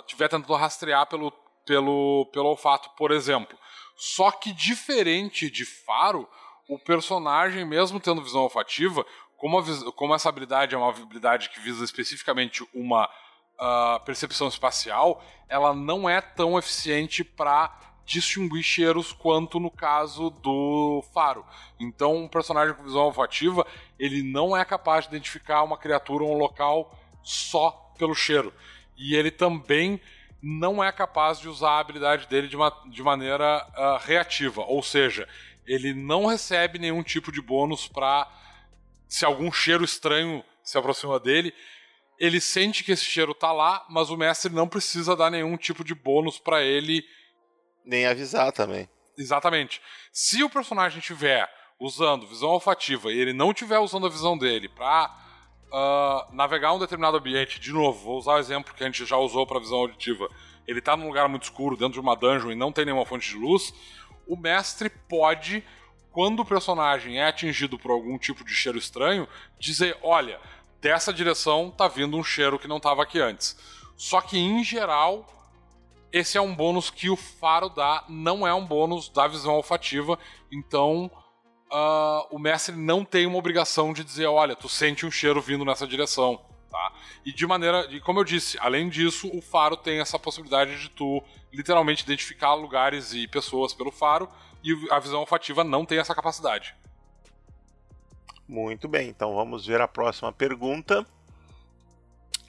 estiver uh, tentando rastrear pelo, pelo, pelo olfato, por exemplo. Só que diferente de Faro, o personagem, mesmo tendo visão olfativa, como, como essa habilidade é uma habilidade que visa especificamente uma uh, percepção espacial, ela não é tão eficiente para distinguir cheiros quanto no caso do Faro. Então, um personagem com visão olfativa, ele não é capaz de identificar uma criatura ou um local só pelo cheiro. E ele também não é capaz de usar a habilidade dele de, uma, de maneira uh, reativa, ou seja, ele não recebe nenhum tipo de bônus para se algum cheiro estranho se aproxima dele, ele sente que esse cheiro tá lá, mas o mestre não precisa dar nenhum tipo de bônus para ele nem avisar também. Exatamente. Se o personagem tiver usando visão olfativa e ele não tiver usando a visão dele para uh, navegar um determinado ambiente, de novo, vou usar o exemplo que a gente já usou para visão auditiva, ele está num lugar muito escuro, dentro de uma dungeon e não tem nenhuma fonte de luz, o mestre pode, quando o personagem é atingido por algum tipo de cheiro estranho, dizer: olha, dessa direção tá vindo um cheiro que não estava aqui antes. Só que, em geral, esse é um bônus que o faro dá, não é um bônus da visão olfativa, então uh, o mestre não tem uma obrigação de dizer, olha, tu sente um cheiro vindo nessa direção. Tá? E de maneira, e como eu disse, além disso, o faro tem essa possibilidade de tu literalmente identificar lugares e pessoas pelo faro, e a visão olfativa não tem essa capacidade. Muito bem, então vamos ver a próxima pergunta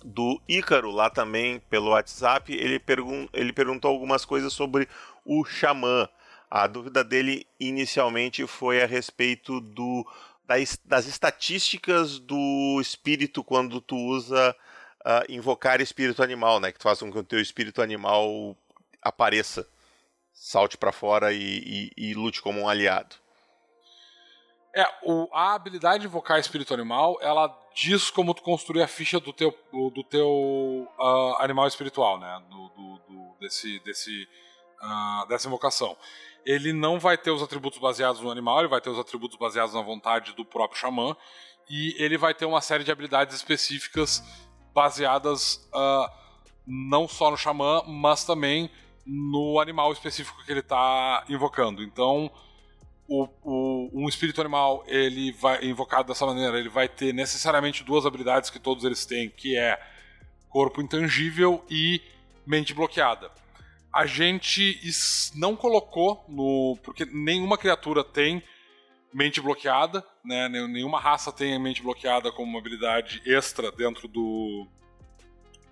do Ícaro, lá também pelo WhatsApp. Ele, pergun ele perguntou algumas coisas sobre o xamã. A dúvida dele inicialmente foi a respeito do, das, das estatísticas do espírito quando tu usa uh, invocar espírito animal, né? Que tu faz com que o teu espírito animal apareça, salte para fora e, e, e, lute como um aliado. É, o, a habilidade de invocar espírito animal, ela diz como tu construir a ficha do teu, do teu uh, animal espiritual, né? Do, do, do desse, desse, uh, dessa invocação ele não vai ter os atributos baseados no animal, ele vai ter os atributos baseados na vontade do próprio xamã, e ele vai ter uma série de habilidades específicas baseadas uh, não só no xamã, mas também no animal específico que ele está invocando. Então, o, o, um espírito animal ele vai invocado dessa maneira, ele vai ter necessariamente duas habilidades que todos eles têm, que é corpo intangível e mente bloqueada a gente não colocou no. Porque nenhuma criatura tem mente bloqueada, né? Nenhuma raça tem mente bloqueada como uma habilidade extra dentro do,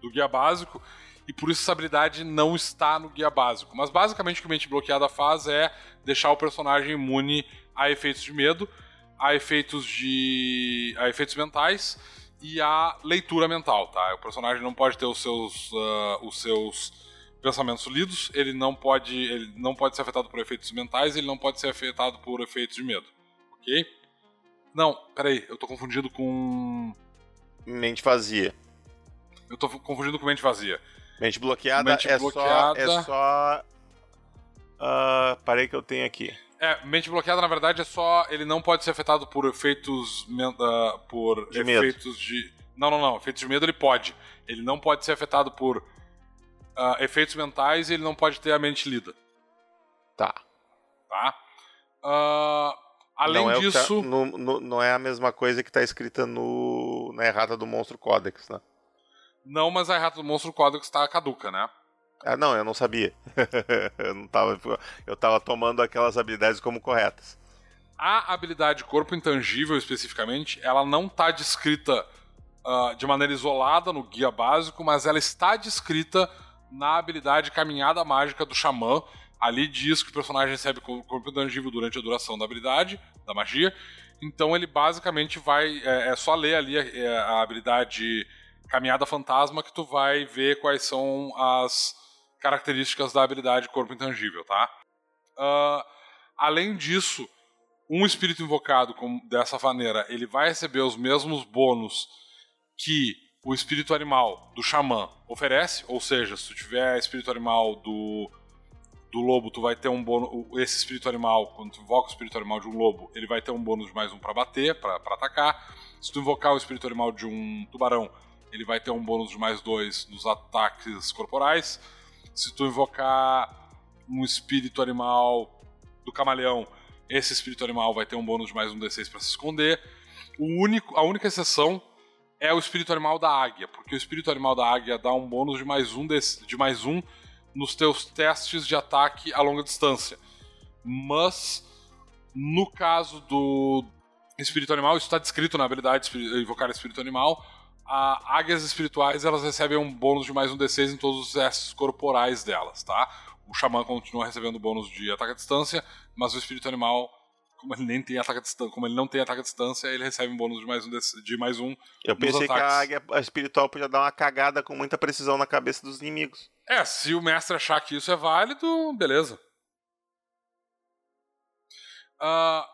do guia básico. E por isso essa habilidade não está no guia básico. Mas basicamente o que mente bloqueada faz é deixar o personagem imune a efeitos de medo, a efeitos de. a efeitos mentais e a leitura mental, tá? O personagem não pode ter os seus. Uh, os seus pensamentos lidos, ele não pode, ele não pode ser afetado por efeitos mentais, ele não pode ser afetado por efeitos de medo, ok? Não, peraí, eu tô confundido com. Mente vazia. Eu tô confundindo com mente vazia. Mente bloqueada, Mente é, bloqueada. só. É só. ah, parei que eu tenho aqui. É, mente bloqueada, na verdade, é só. Ele não pode ser afetado por efeitos. ah, por De medo. efeitos de. Não, não, não. Efeitos de medo ele pode. Ele não pode ser afetado por ah, efeitos mentais e ele não pode ter a mente lida. Tá. Tá? Ah, além não é tá- disso. no- no- não é a mesma coisa que tá escrita no, na errata do Monstro Codex, né? Não, mas a errata do monstro código está caduca, né? Ah, não, eu não sabia. eu não tava. Eu tava tomando aquelas habilidades como corretas. A habilidade corpo intangível, especificamente, ela não está descrita ah, de maneira isolada no guia básico, mas ela está descrita na habilidade caminhada mágica do xamã. Ali diz que o personagem recebe co- corpo intangível durante a duração da habilidade, da magia. Então ele basicamente vai. É, é só ler ali a, é, a habilidade caminhada fantasma que tu vai ver quais são as características da habilidade corpo intangível, tá? Ah, além disso, um espírito invocado com- dessa maneira, ele vai receber os mesmos bônus que o espírito animal do xamã oferece, ou seja, se tu tiver espírito animal do do lobo, tu vai ter um bônus, esse espírito animal, quando tu invoca o espírito animal de um lobo, ele vai ter um bônus de mais um pra bater, pra atacar. Se tu invocar o espírito animal de um tubarão, ele vai ter um bônus de mais dois nos ataques corporais. Se tu invocar um espírito animal do camaleão, esse espírito animal vai ter um bônus de mais um D6 para se esconder. O único, a única exceção é o espírito animal da águia, porque o espírito animal da águia dá um bônus de mais um, desse- de mais um nos teus testes de ataque a longa distância. Mas, no caso do espírito animal, isso está descrito na habilidade invocar espírito animal, a águias espirituais elas recebem um bônus de mais um D6 em todos os testes corporais delas, tá? O xamã continua recebendo bônus de ataque à distância, mas o espírito animal, como ele nem tem ataque distância, como ele não tem ataque à distância, ele recebe um bônus de mais um D6 de mais um. Eu pensei que a ataques. águia espiritual podia dar uma cagada com muita precisão na cabeça dos inimigos. É, se o mestre achar que isso é válido, beleza. Ah,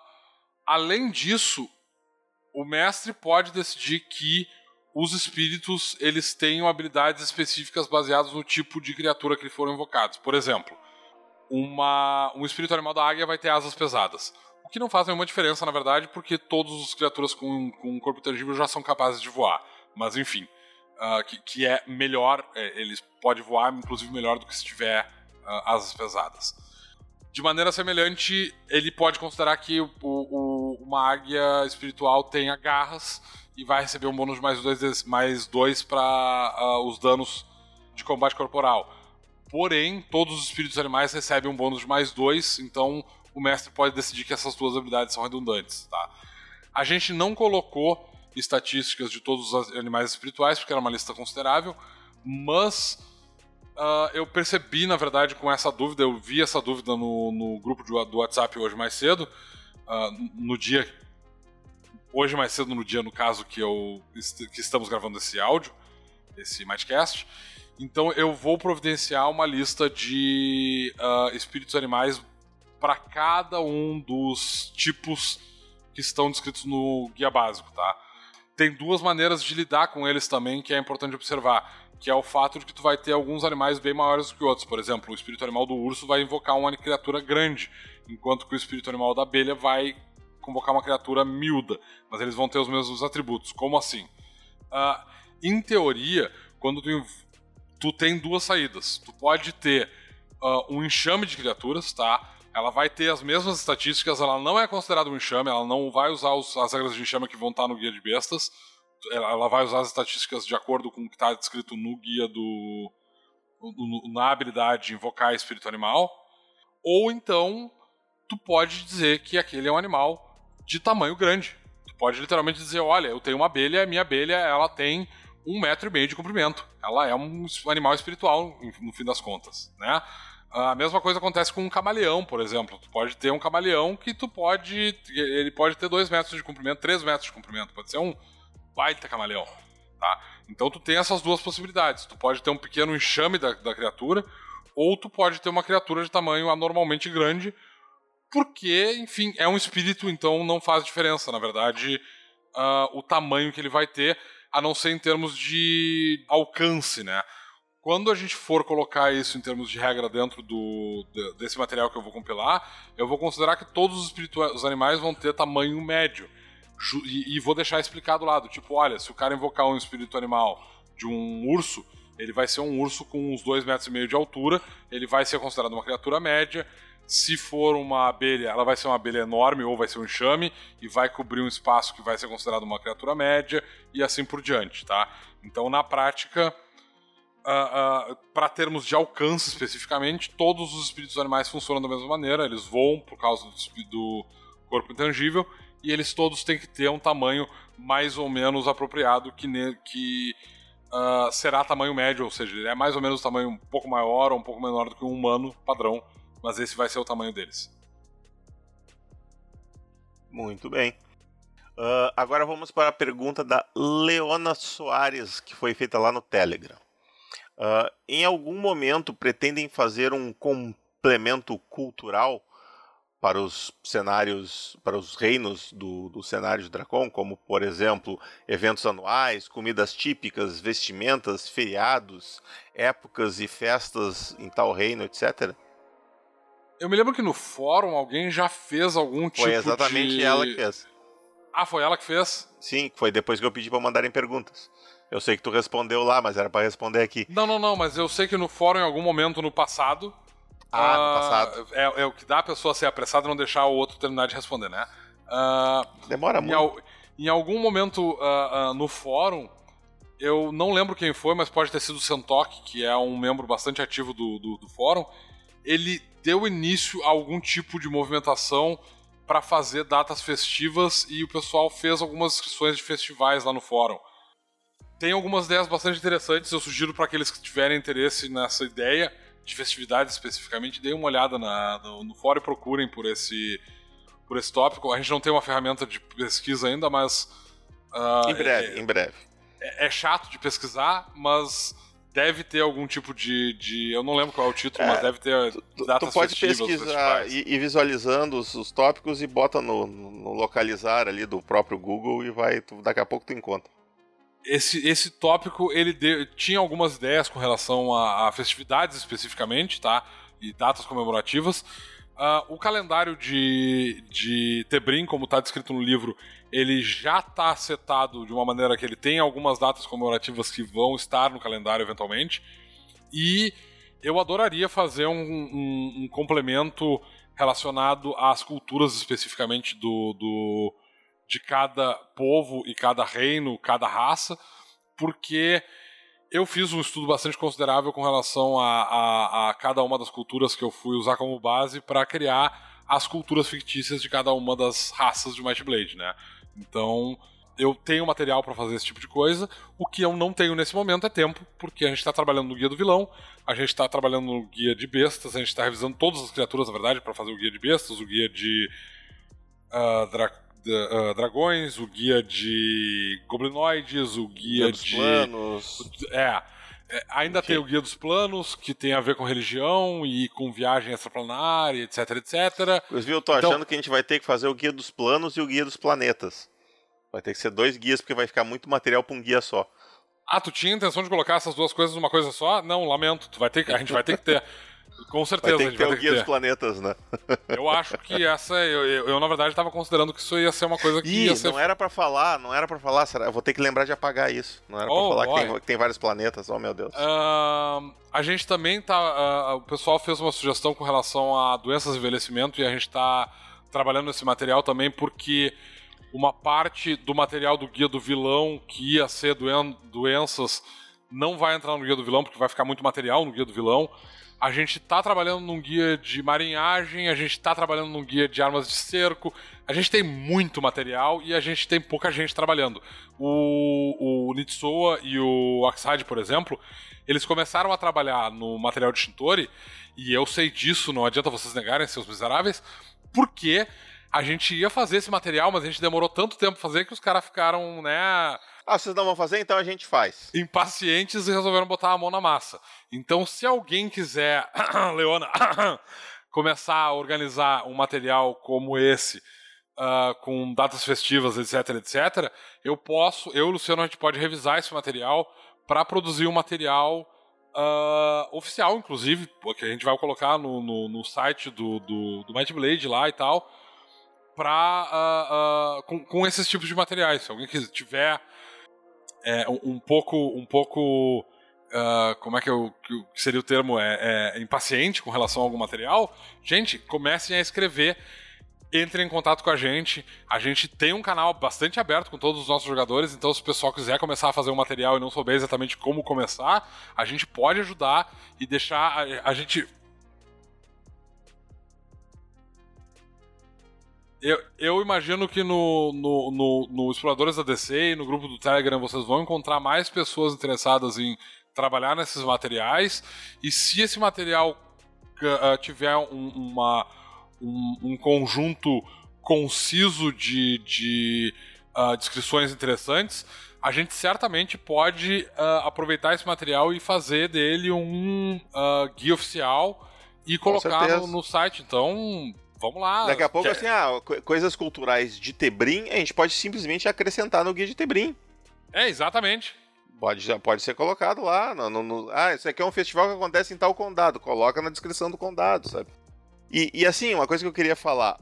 além disso, o mestre pode decidir que os espíritos eles tenham habilidades específicas baseadas no tipo de criatura que foram invocados. Por exemplo, uma, um espírito animal da águia vai ter asas pesadas. Que não faz nenhuma diferença, na verdade, porque todas as criaturas com, com um corpo tangível já são capazes de voar. Mas enfim, ah, que, que é melhor, é, eles podem voar, inclusive melhor do que se tiver ah, asas pesadas. De maneira semelhante, ele pode considerar que o, o- uma águia espiritual tenha garras e vai receber um bônus de mais dois, mais dois para os danos de combate corporal. Porém, todos os espíritos animais recebem um bônus de mais dois, então o mestre pode decidir que essas duas habilidades são redundantes. Tá? A gente não colocou estatísticas de todos os animais espirituais, porque era uma lista considerável, mas ah, eu percebi, na verdade, com essa dúvida, eu vi essa dúvida no, no grupo de do WhatsApp hoje mais cedo, ah, no dia. Hoje mais cedo, no dia, no caso, que, eu, que estamos gravando esse áudio, esse Mightcast. Então eu vou providenciar uma lista de ah, espíritos animais para cada um dos tipos que estão descritos no guia básico, tá? Tem duas maneiras de lidar com eles também que é importante observar, que é o fato de que tu vai ter alguns animais bem maiores que outros. Por exemplo, o espírito animal do urso vai invocar uma criatura grande, enquanto que o espírito animal da abelha vai convocar uma criatura miúda, mas eles vão ter os mesmos atributos. Como assim? Ah, em teoria, quando tu, tu tem duas saídas, tu pode ter ah, um enxame de criaturas, tá? Ela vai ter as mesmas estatísticas, ela não é considerada um enxame, ela não vai usar os- as regras de enxame que vão estar no guia de bestas. Ela, ela vai usar as estatísticas de acordo com o que está descrito no guia do. no- na habilidade de invocar espírito animal. Ou então, tu pode dizer que aquele é um animal de tamanho grande. Tu pode literalmente dizer, olha, eu tenho uma abelha, minha abelha ela tem um metro e meio de comprimento. Ela é um animal espiritual, no fim das contas, né? A mesma coisa acontece com um camaleão, por exemplo. Tu pode ter um camaleão que tu pode. Ele pode ter 2 metros de comprimento, 3 metros de comprimento. Pode ser um baita camaleão. Tá? Então tu tem essas duas possibilidades. Tu pode ter um pequeno enxame da, da criatura, ou tu pode ter uma criatura de tamanho anormalmente grande, porque, enfim, é um espírito, então não faz diferença, na verdade, uh, o tamanho que ele vai ter, a não ser em termos de alcance, né? Quando a gente for colocar isso em termos de regra dentro do, desse material que eu vou compilar, eu vou considerar que todos os, os animais vão ter tamanho médio. E, e, vou deixar explicado lá, do tipo, olha, se o cara invocar um espírito animal de um urso, ele vai ser um urso com uns 2,5 metros e meio de altura, ele vai ser considerado uma criatura média. Se for uma abelha, ela vai ser uma abelha enorme ou vai ser um enxame e vai cobrir um espaço que vai ser considerado uma criatura média e assim por diante, tá? Então, na prática, uh, uh, para termos de alcance especificamente, todos os espíritos animais funcionam da mesma maneira, eles voam por causa do, do corpo intangível e eles todos têm que ter um tamanho mais ou menos apropriado que, ne, que uh, será tamanho médio, ou seja, ele é mais ou menos o tamanho um pouco maior ou um pouco menor do que um humano padrão, mas esse vai ser o tamanho deles. Muito bem. Agora vamos para a pergunta da Leona Soares, que foi feita lá no Telegram. Uh, em algum momento pretendem fazer um complemento cultural para os cenários, para os reinos do, do cenário de Dracon, como por exemplo eventos anuais, comidas típicas, vestimentas, feriados, épocas e festas em tal reino, etc. Eu me lembro que no fórum alguém já fez algum tipo de... Foi exatamente ela que fez. Ah, foi ela que fez? Sim, foi depois que eu pedi para mandarem perguntas. Eu sei que tu respondeu lá, mas era para responder aqui. Não, não, não, mas eu sei que no fórum, em algum momento no passado. Ah, uh, no passado. É, é, o que dá a pessoa ser apressada e não deixar o outro terminar de responder, né? Uh, Demora em muito. Al, em algum momento uh, no fórum, eu não lembro quem foi, mas pode ter sido o Sentok, que é um membro bastante ativo do, do, do fórum. Ele deu início a algum tipo de movimentação para fazer datas festivas e o pessoal fez algumas inscrições de festivais lá no fórum tem algumas ideias bastante interessantes. Eu sugiro para aqueles que tiverem interesse nessa ideia de festividade especificamente, deem uma olhada na, no, no fórum e procurem por esse, por esse tópico. A gente não tem uma ferramenta de pesquisa ainda, mas. Uh, em breve, é, em breve. É, é, chato de pesquisar, mas deve ter algum tipo de. de eu não lembro qual é o título, é, mas deve ter tu, datas Tu pode pesquisar e, e, visualizando os, os, tópicos e bota no, no, localizar ali do próprio Google e vai. Tu, daqui a pouco tu encontra esse, esse tópico ele de, tinha algumas ideias com relação a, a, festividades especificamente, tá? E datas comemorativas. Uh, o calendário de, de Tebrim, como está descrito no livro, ele já está setado de uma maneira que ele tem algumas datas comemorativas que vão estar no calendário eventualmente. E eu adoraria fazer um, um, um complemento relacionado às culturas especificamente do, do, de cada povo e cada reino, cada raça, porque eu fiz um estudo bastante considerável com relação a, a, a cada uma das culturas que eu fui usar como base para criar as culturas fictícias de cada uma das raças de Might Blade, né? Então, eu tenho material para fazer esse tipo de coisa. O que eu não tenho nesse momento é tempo, porque a gente está trabalhando no guia do vilão, a gente está trabalhando no guia de bestas, a gente está revisando todas as criaturas, na verdade, para fazer o guia de bestas, o guia de uh, uh, dragões, o guia de goblinoides, o guia, guia de. Planos. É. é ainda tem o guia dos planos, que tem a ver com religião e com viagem extraplanar, etc, etc. Inclusive, eu tô então... achando que a gente vai ter que fazer o guia dos planos e o guia dos planetas. Vai ter que ser dois guias, porque vai ficar muito material para um guia só. Ah, tu tinha intenção de colocar essas duas coisas numa coisa só? Não, lamento. Tu vai ter, a gente vai ter que ter. Com certeza. Vai ter que ter o Guia dos Planetas, né? Eu acho que essa. Eu, eu, eu na verdade, estava considerando que isso ia ser uma coisa que Ih, ia ser. Não era para falar, não era para falar. Será? Eu vou ter que lembrar de apagar isso. Não era oh, pra falar que tem, que tem, vários planetas, oh meu Deus. Uh, a gente também tá. Uh, o pessoal fez uma sugestão com relação a doenças e envelhecimento e a gente está trabalhando nesse material também porque uma parte do material do guia do vilão que ia ser doen doenças não vai entrar no guia do vilão porque vai ficar muito material no guia do vilão. A gente está trabalhando num guia de marinhagem, a gente está trabalhando num guia de armas de cerco. A gente tem muito material e a gente tem pouca gente trabalhando. O, o Nitsoa e o Axide, por exemplo, eles começaram a trabalhar no material de Shintori, e eu sei disso, não adianta vocês negarem, seus miseráveis, porque a gente ia fazer esse material, mas a gente demorou tanto tempo fazer que os caras ficaram, né ah, vocês não vão fazer, então a gente faz. Impacientes e resolveram botar a mão na massa. Então, se alguém quiser, Leona, começar a organizar um material como esse, uh, com datas festivas, etc, etc, eu posso, eu e o Luciano, a gente pode revisar esse material para produzir um material uh, oficial, inclusive, porque a gente vai colocar no, no, no site do, do, do Might Blade lá e tal, pra, uh, com, com esses tipos de materiais. Se alguém que tiver é, um, um pouco, um pouco Uh, como é que, eu, que, seria o termo? É, é, impaciente com relação a algum material, gente, comecem a escrever. Entrem em contato com a gente. A gente tem um canal bastante aberto com todos os nossos jogadores, então se o pessoal quiser começar a fazer um material e não souber exatamente como começar, a gente pode ajudar e deixar. A, a gente Eu, eu, imagino que no, no, no, no, Exploradores da DC e no grupo do Telegram vocês vão encontrar mais pessoas interessadas em trabalhar nesses materiais. E se esse material uh, tiver um, uma, um, um, conjunto conciso de, de uh, descrições interessantes, a gente certamente pode uh, aproveitar esse material e fazer dele um guia oficial e colocar no, no, site. Então, vamos lá. Daqui a pouco, assim, ah, coisas culturais de Tebrim, a gente pode simplesmente acrescentar no guia de Tebrim. É, exatamente. Pode, pode ser colocado lá. No, no, no, ah, isso aqui é um festival que acontece em tal condado. Coloca na descrição do condado, sabe? E, e assim, uma coisa que eu queria falar.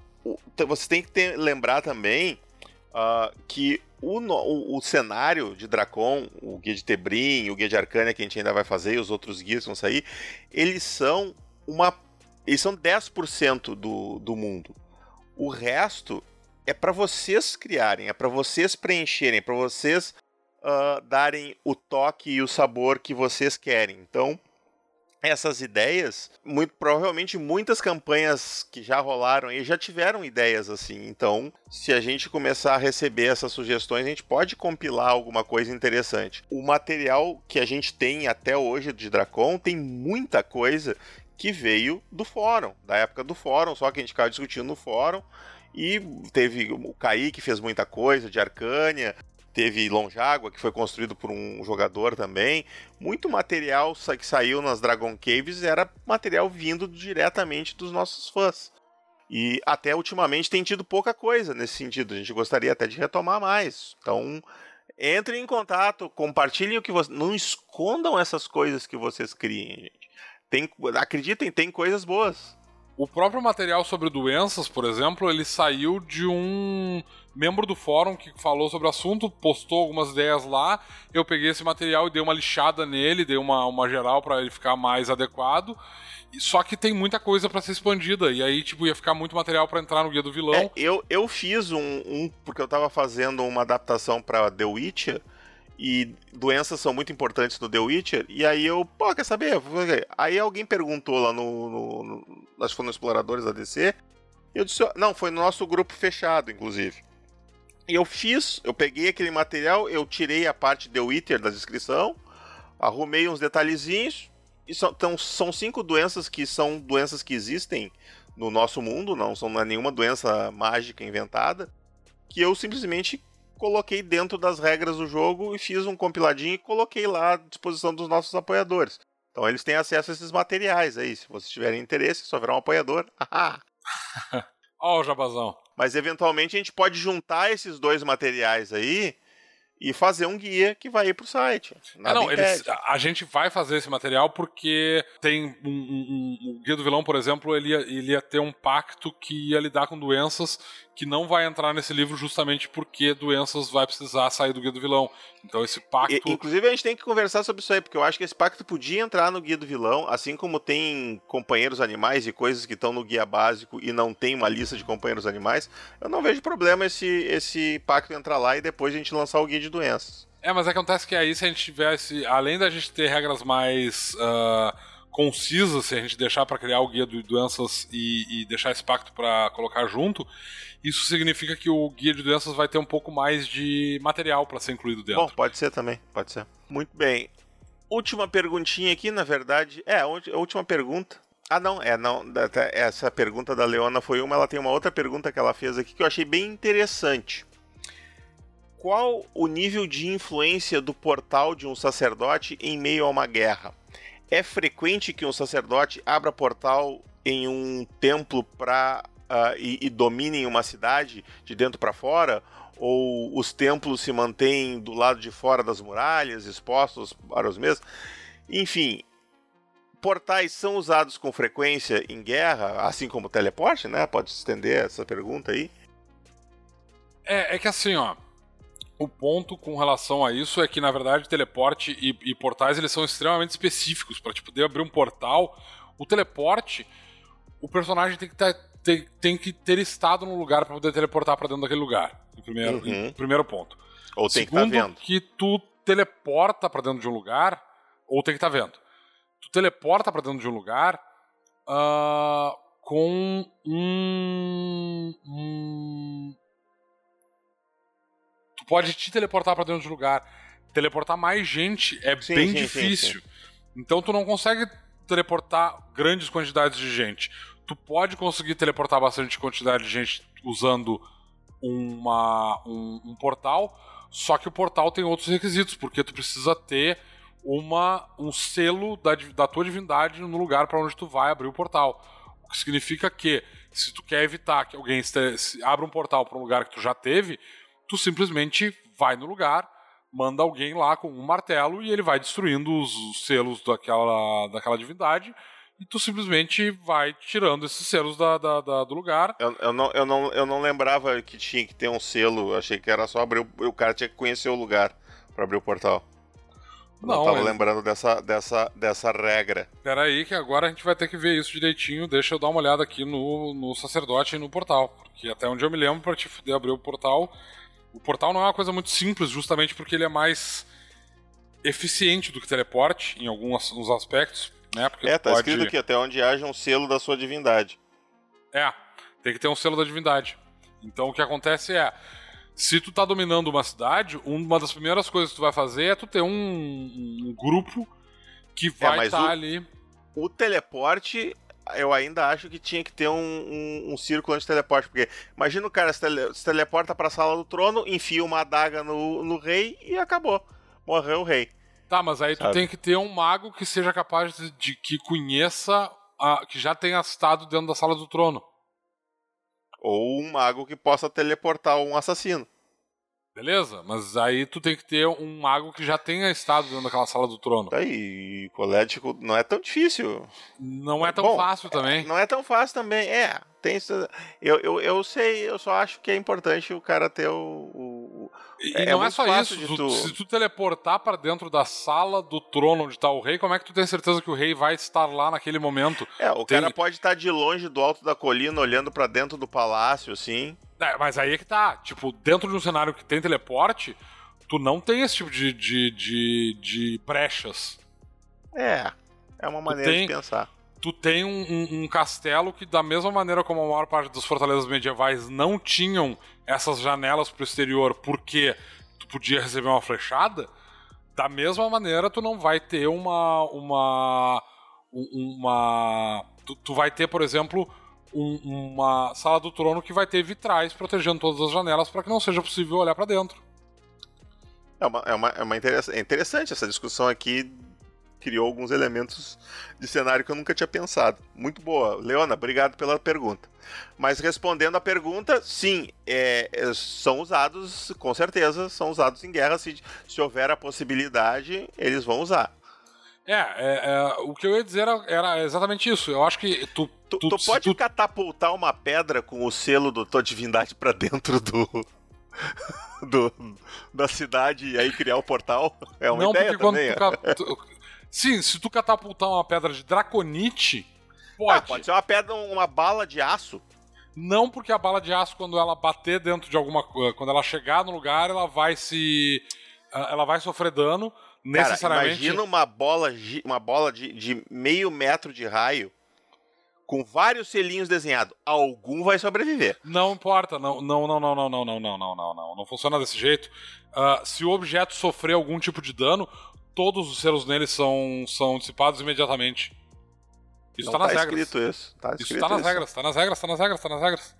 Você tem que ter, lembrar também uh, que o, o, o, cenário de Dracon, o guia de Tebrim, o guia de Arcânia que a gente ainda vai fazer e os outros guias vão sair, eles são uma. Eles são 10% do, do mundo. O resto é para vocês criarem, é para vocês preencherem, para vocês uh, darem o toque e o sabor que vocês querem. Então, essas ideias, muito provavelmente muitas campanhas que já rolaram e já tiveram ideias assim. Então, se a gente começar a receber essas sugestões, a gente pode compilar alguma coisa interessante. O material que a gente tem até hoje de Dracon tem muita coisa que veio do fórum, da época do fórum, só que a gente ficava discutindo no fórum. E teve o Kaique que fez muita coisa de Arcânia, teve Lonjágua, que foi construído por um jogador também. Muito material que saiu nas Dragon Caves era material vindo diretamente dos nossos fãs. E até ultimamente tem tido pouca coisa nesse sentido. A gente gostaria até de retomar mais. Então, entrem em contato, compartilhem o que vocês. Não escondam essas coisas que vocês criem, gente. Tem, acreditem, tem coisas boas. O próprio material sobre doenças, por exemplo, ele saiu de um membro do fórum que falou sobre o assunto, postou algumas ideias lá. Eu peguei esse material e dei uma lixada nele, dei uma, uma geral para ele ficar mais adequado. Só que tem muita coisa para ser expandida. E aí, tipo, ia ficar muito material para entrar no guia do vilão. É, eu, eu fiz um, um, Porque eu tava fazendo uma adaptação para The Witcher. E doenças são muito importantes no The Witcher. E aí eu, pô, quer saber? Aí alguém perguntou lá no. no, no acho que foi no Exploradores da DC. Eu disse, não, foi no nosso grupo fechado, inclusive. E eu fiz, eu peguei aquele material, eu tirei a parte The Witcher da descrição, arrumei uns detalhezinhos. E são, então, são cinco doenças que são doenças que existem no nosso mundo, não são é nenhuma doença mágica inventada, que eu simplesmente coloquei dentro das regras do jogo e fiz um compiladinho e coloquei lá à disposição dos nossos apoiadores. Então eles têm acesso a esses materiais aí. Se vocês tiverem interesse, só virar um apoiador. Ó, o jabazão. Mas eventualmente a gente pode juntar esses dois materiais aí e fazer um guia que vai ir pro site. É, não, eles, a gente vai fazer esse material porque tem um, um, um, o guia do vilão, por exemplo, ele ia, ele ia ter um pacto que ia lidar com doenças que não vai entrar nesse livro justamente porque doenças vai precisar sair do guia do vilão. Então esse pacto. E, inclusive a gente tem que conversar sobre isso aí, porque eu acho que esse pacto podia entrar no guia do vilão, assim como tem companheiros animais e coisas que estão no guia básico e não tem uma lista de companheiros animais. Eu não vejo problema esse, esse pacto entrar lá e depois a gente lançar o guia de doenças. É, mas acontece que aí se a gente tivesse, além da gente ter regras mais. Uh concisa se a gente deixar para criar o guia de doenças e, e deixar esse pacto para colocar junto, isso significa que o guia de doenças vai ter um pouco mais de material para ser incluído dentro. Bom, pode ser também, pode ser. Muito bem. Última perguntinha aqui, na verdade. É, a última pergunta. Ah, não, é, não. Essa pergunta da Leona foi uma, ela tem uma outra pergunta que ela fez aqui que eu achei bem interessante. Qual o nível de influência do portal de um sacerdote em meio a uma guerra? É frequente que um sacerdote abra portal em um templo pra, uh, e, e dominem uma cidade de dentro para fora? Ou os templos se mantêm do lado de fora das muralhas, expostos para os mesmos? Enfim, portais são usados com frequência em guerra, assim como teleporte, né? Pode estender essa pergunta aí. É, é que assim, ó. O ponto com relação a isso é que, na verdade, teleporte e, e portais eles são extremamente específicos. Para tipo, poder abrir um portal, o teleporte, o personagem tem que, ter, tem, tem que ter estado no lugar para poder teleportar para dentro daquele lugar. Em primeiro, uhum. em primeiro ponto. Ou tem Segundo, que estar tá vendo. que tu teleporta para dentro de um lugar, ou tem que estar tá vendo. Tu teleporta para dentro de um lugar uh, com um, um pode te teleportar para dentro de lugar. Teleportar mais gente é sim, bem sim, difícil. Sim, então tu não consegue teleportar grandes quantidades de gente. Tu pode conseguir teleportar bastante quantidade de gente usando uma, um, um portal, só que o portal tem outros requisitos, porque tu precisa ter uma, um selo da, da tua divindade no lugar para onde tu vai abrir o portal. O que significa que, se tu quer evitar que alguém abra um portal para um lugar que tu já teve, tu simplesmente vai no lugar, manda alguém lá com um martelo e ele vai destruindo os, selos daquela, daquela divindade e tu simplesmente vai tirando esses selos da, da, da, do lugar. Eu, eu, não, eu, não, eu não lembrava que tinha que ter um selo, achei que era só abrir. O, o cara tinha que conhecer o lugar para abrir o portal. Não, não tava mas... lembrando dessa, dessa, dessa regra. Pera aí, que agora a gente vai ter que ver isso direitinho. Deixa eu dar uma olhada aqui no, no sacerdote e no portal. Porque até onde eu me lembro, para te abrir o portal, o portal não é uma coisa muito simples, justamente porque ele é mais eficiente do que teleporte em alguns aspectos, né? Porque é, tá pode... escrito aqui até onde haja um selo da sua divindade. É, tem que ter um selo da divindade. Então o que acontece é, se tu tá dominando uma cidade, uma das primeiras coisas que tu vai fazer é tu ter um, um grupo que é, vai estar é, tá ali. O teleporte eu ainda acho que tinha que ter um, um, um círculo anti-teleporte. Porque imagina o cara se, tele, se teleporta pra sala do trono, enfia uma adaga no, no rei e acabou. Morreu o rei. Tá, mas aí Sabe? tu tem que ter um mago que seja capaz de, de que conheça, a, que já tenha estado dentro da sala do trono. Ou um mago que possa teleportar um assassino. Beleza, mas aí tu tem que ter um mago que já tenha estado dentro daquela sala do trono. Aí, colético não é tão difícil. Não é tão Bom, fácil também. Não é tão fácil também. É, tem isso. Eu, eu, eu sei, eu só acho que é importante o cara ter o. o e é, não é, é só isso. Tu, tu... Se tu teleportar para dentro da sala do trono onde tá o rei, como é que tu tem certeza que o rei vai estar lá naquele momento? É, o tem... cara pode estar de longe do alto da colina, olhando para dentro do palácio, assim. É, mas aí é que tá. Tipo, dentro de um cenário que tem teleporte, tu não tem esse tipo de, de, de, de brechas. É, é uma maneira tem, de pensar. Tu tem um, um, um, castelo que, da mesma maneira como a maior parte das fortalezas medievais não tinham essas janelas pro exterior porque tu podia receber uma flechada, da mesma maneira tu não vai ter uma. uma. uma. Tu, tu vai ter, por exemplo, um, uma sala do trono que vai ter vitrais protegendo todas as janelas para que não seja possível olhar para dentro. É uma, é, uma, é uma é interessante essa discussão aqui. Criou alguns elementos de cenário que eu nunca tinha pensado. Muito boa. Leona, obrigado pela pergunta. Mas respondendo a pergunta, sim, é, é são usados, com certeza, são usados em guerra. Se, se houver a possibilidade, eles vão usar. É, é, é, o que eu ia dizer era, era, exatamente isso. Eu acho que tu. Tu, tu, tu pode tu... catapultar uma pedra com o selo do tua divindade pra dentro do. do da cidade e aí criar o um portal? É uma Não, ideia também. Tu, sim, se tu catapultar uma pedra de draconite, pode. Ah, pode ser uma pedra, uma bala de aço. Não porque a bala de aço, quando ela bater dentro de alguma coisa, quando ela chegar no lugar, ela vai se. Ela vai sofrer dano necessariamente. Cara, imagina uma bola, uma bola de, de meio metro de raio com vários selinhos desenhados. Algum vai sobreviver. Não importa, não, não, não, não, não, não, não, não, não, não, não. Não funciona desse jeito. Uh, se o objeto sofrer algum tipo de dano, todos os selos nele são, são dissipados imediatamente. Isso não tá nas tá regras. Escrito isso. Tá escrito isso tá nas isso. regras, tá nas regras, tá nas regras, tá nas regras.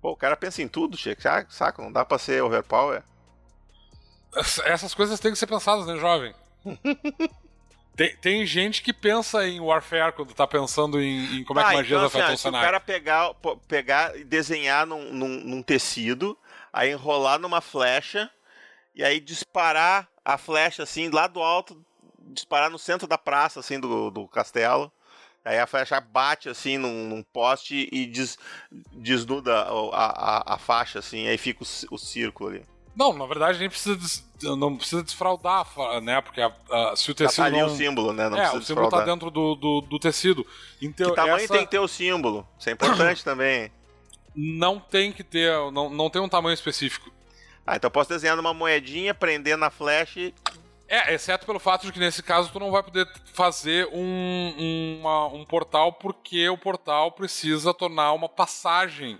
Pô, o cara pensa em tudo, Chico. Saco, não dá pra ser overpower. Essas coisas têm que ser pensadas, né, jovem? Tem, tem gente que pensa em Warfare quando tá pensando em, em como é que Ah, magia então, afeta assim, o ah, se o cenário. cara pegar, pegar e desenhar num, num, num tecido, aí enrolar numa flecha, e aí disparar a flecha assim, lá do alto, disparar no centro da praça, assim, do, do castelo. Aí a flecha bate assim num, num poste e des, desnuda a, a, a faixa, assim, aí fica o, o círculo ali. Não, na verdade nem precisa des- não precisa desfraudar, fa- né? Porque a- a- se o Tá tecido ali não... o símbolo, né? Não é, o símbolo tá dentro do, do, do tecido. Então, Que tamanho essa tem que ter o símbolo? Isso é importante também. não tem que ter, não, não tem um tamanho específico. Ah, então eu posso desenhar numa moedinha, prender na flecha e É, exceto pelo fato de que nesse caso tu não vai poder fazer um, uma- um portal porque o portal precisa tornar uma passagem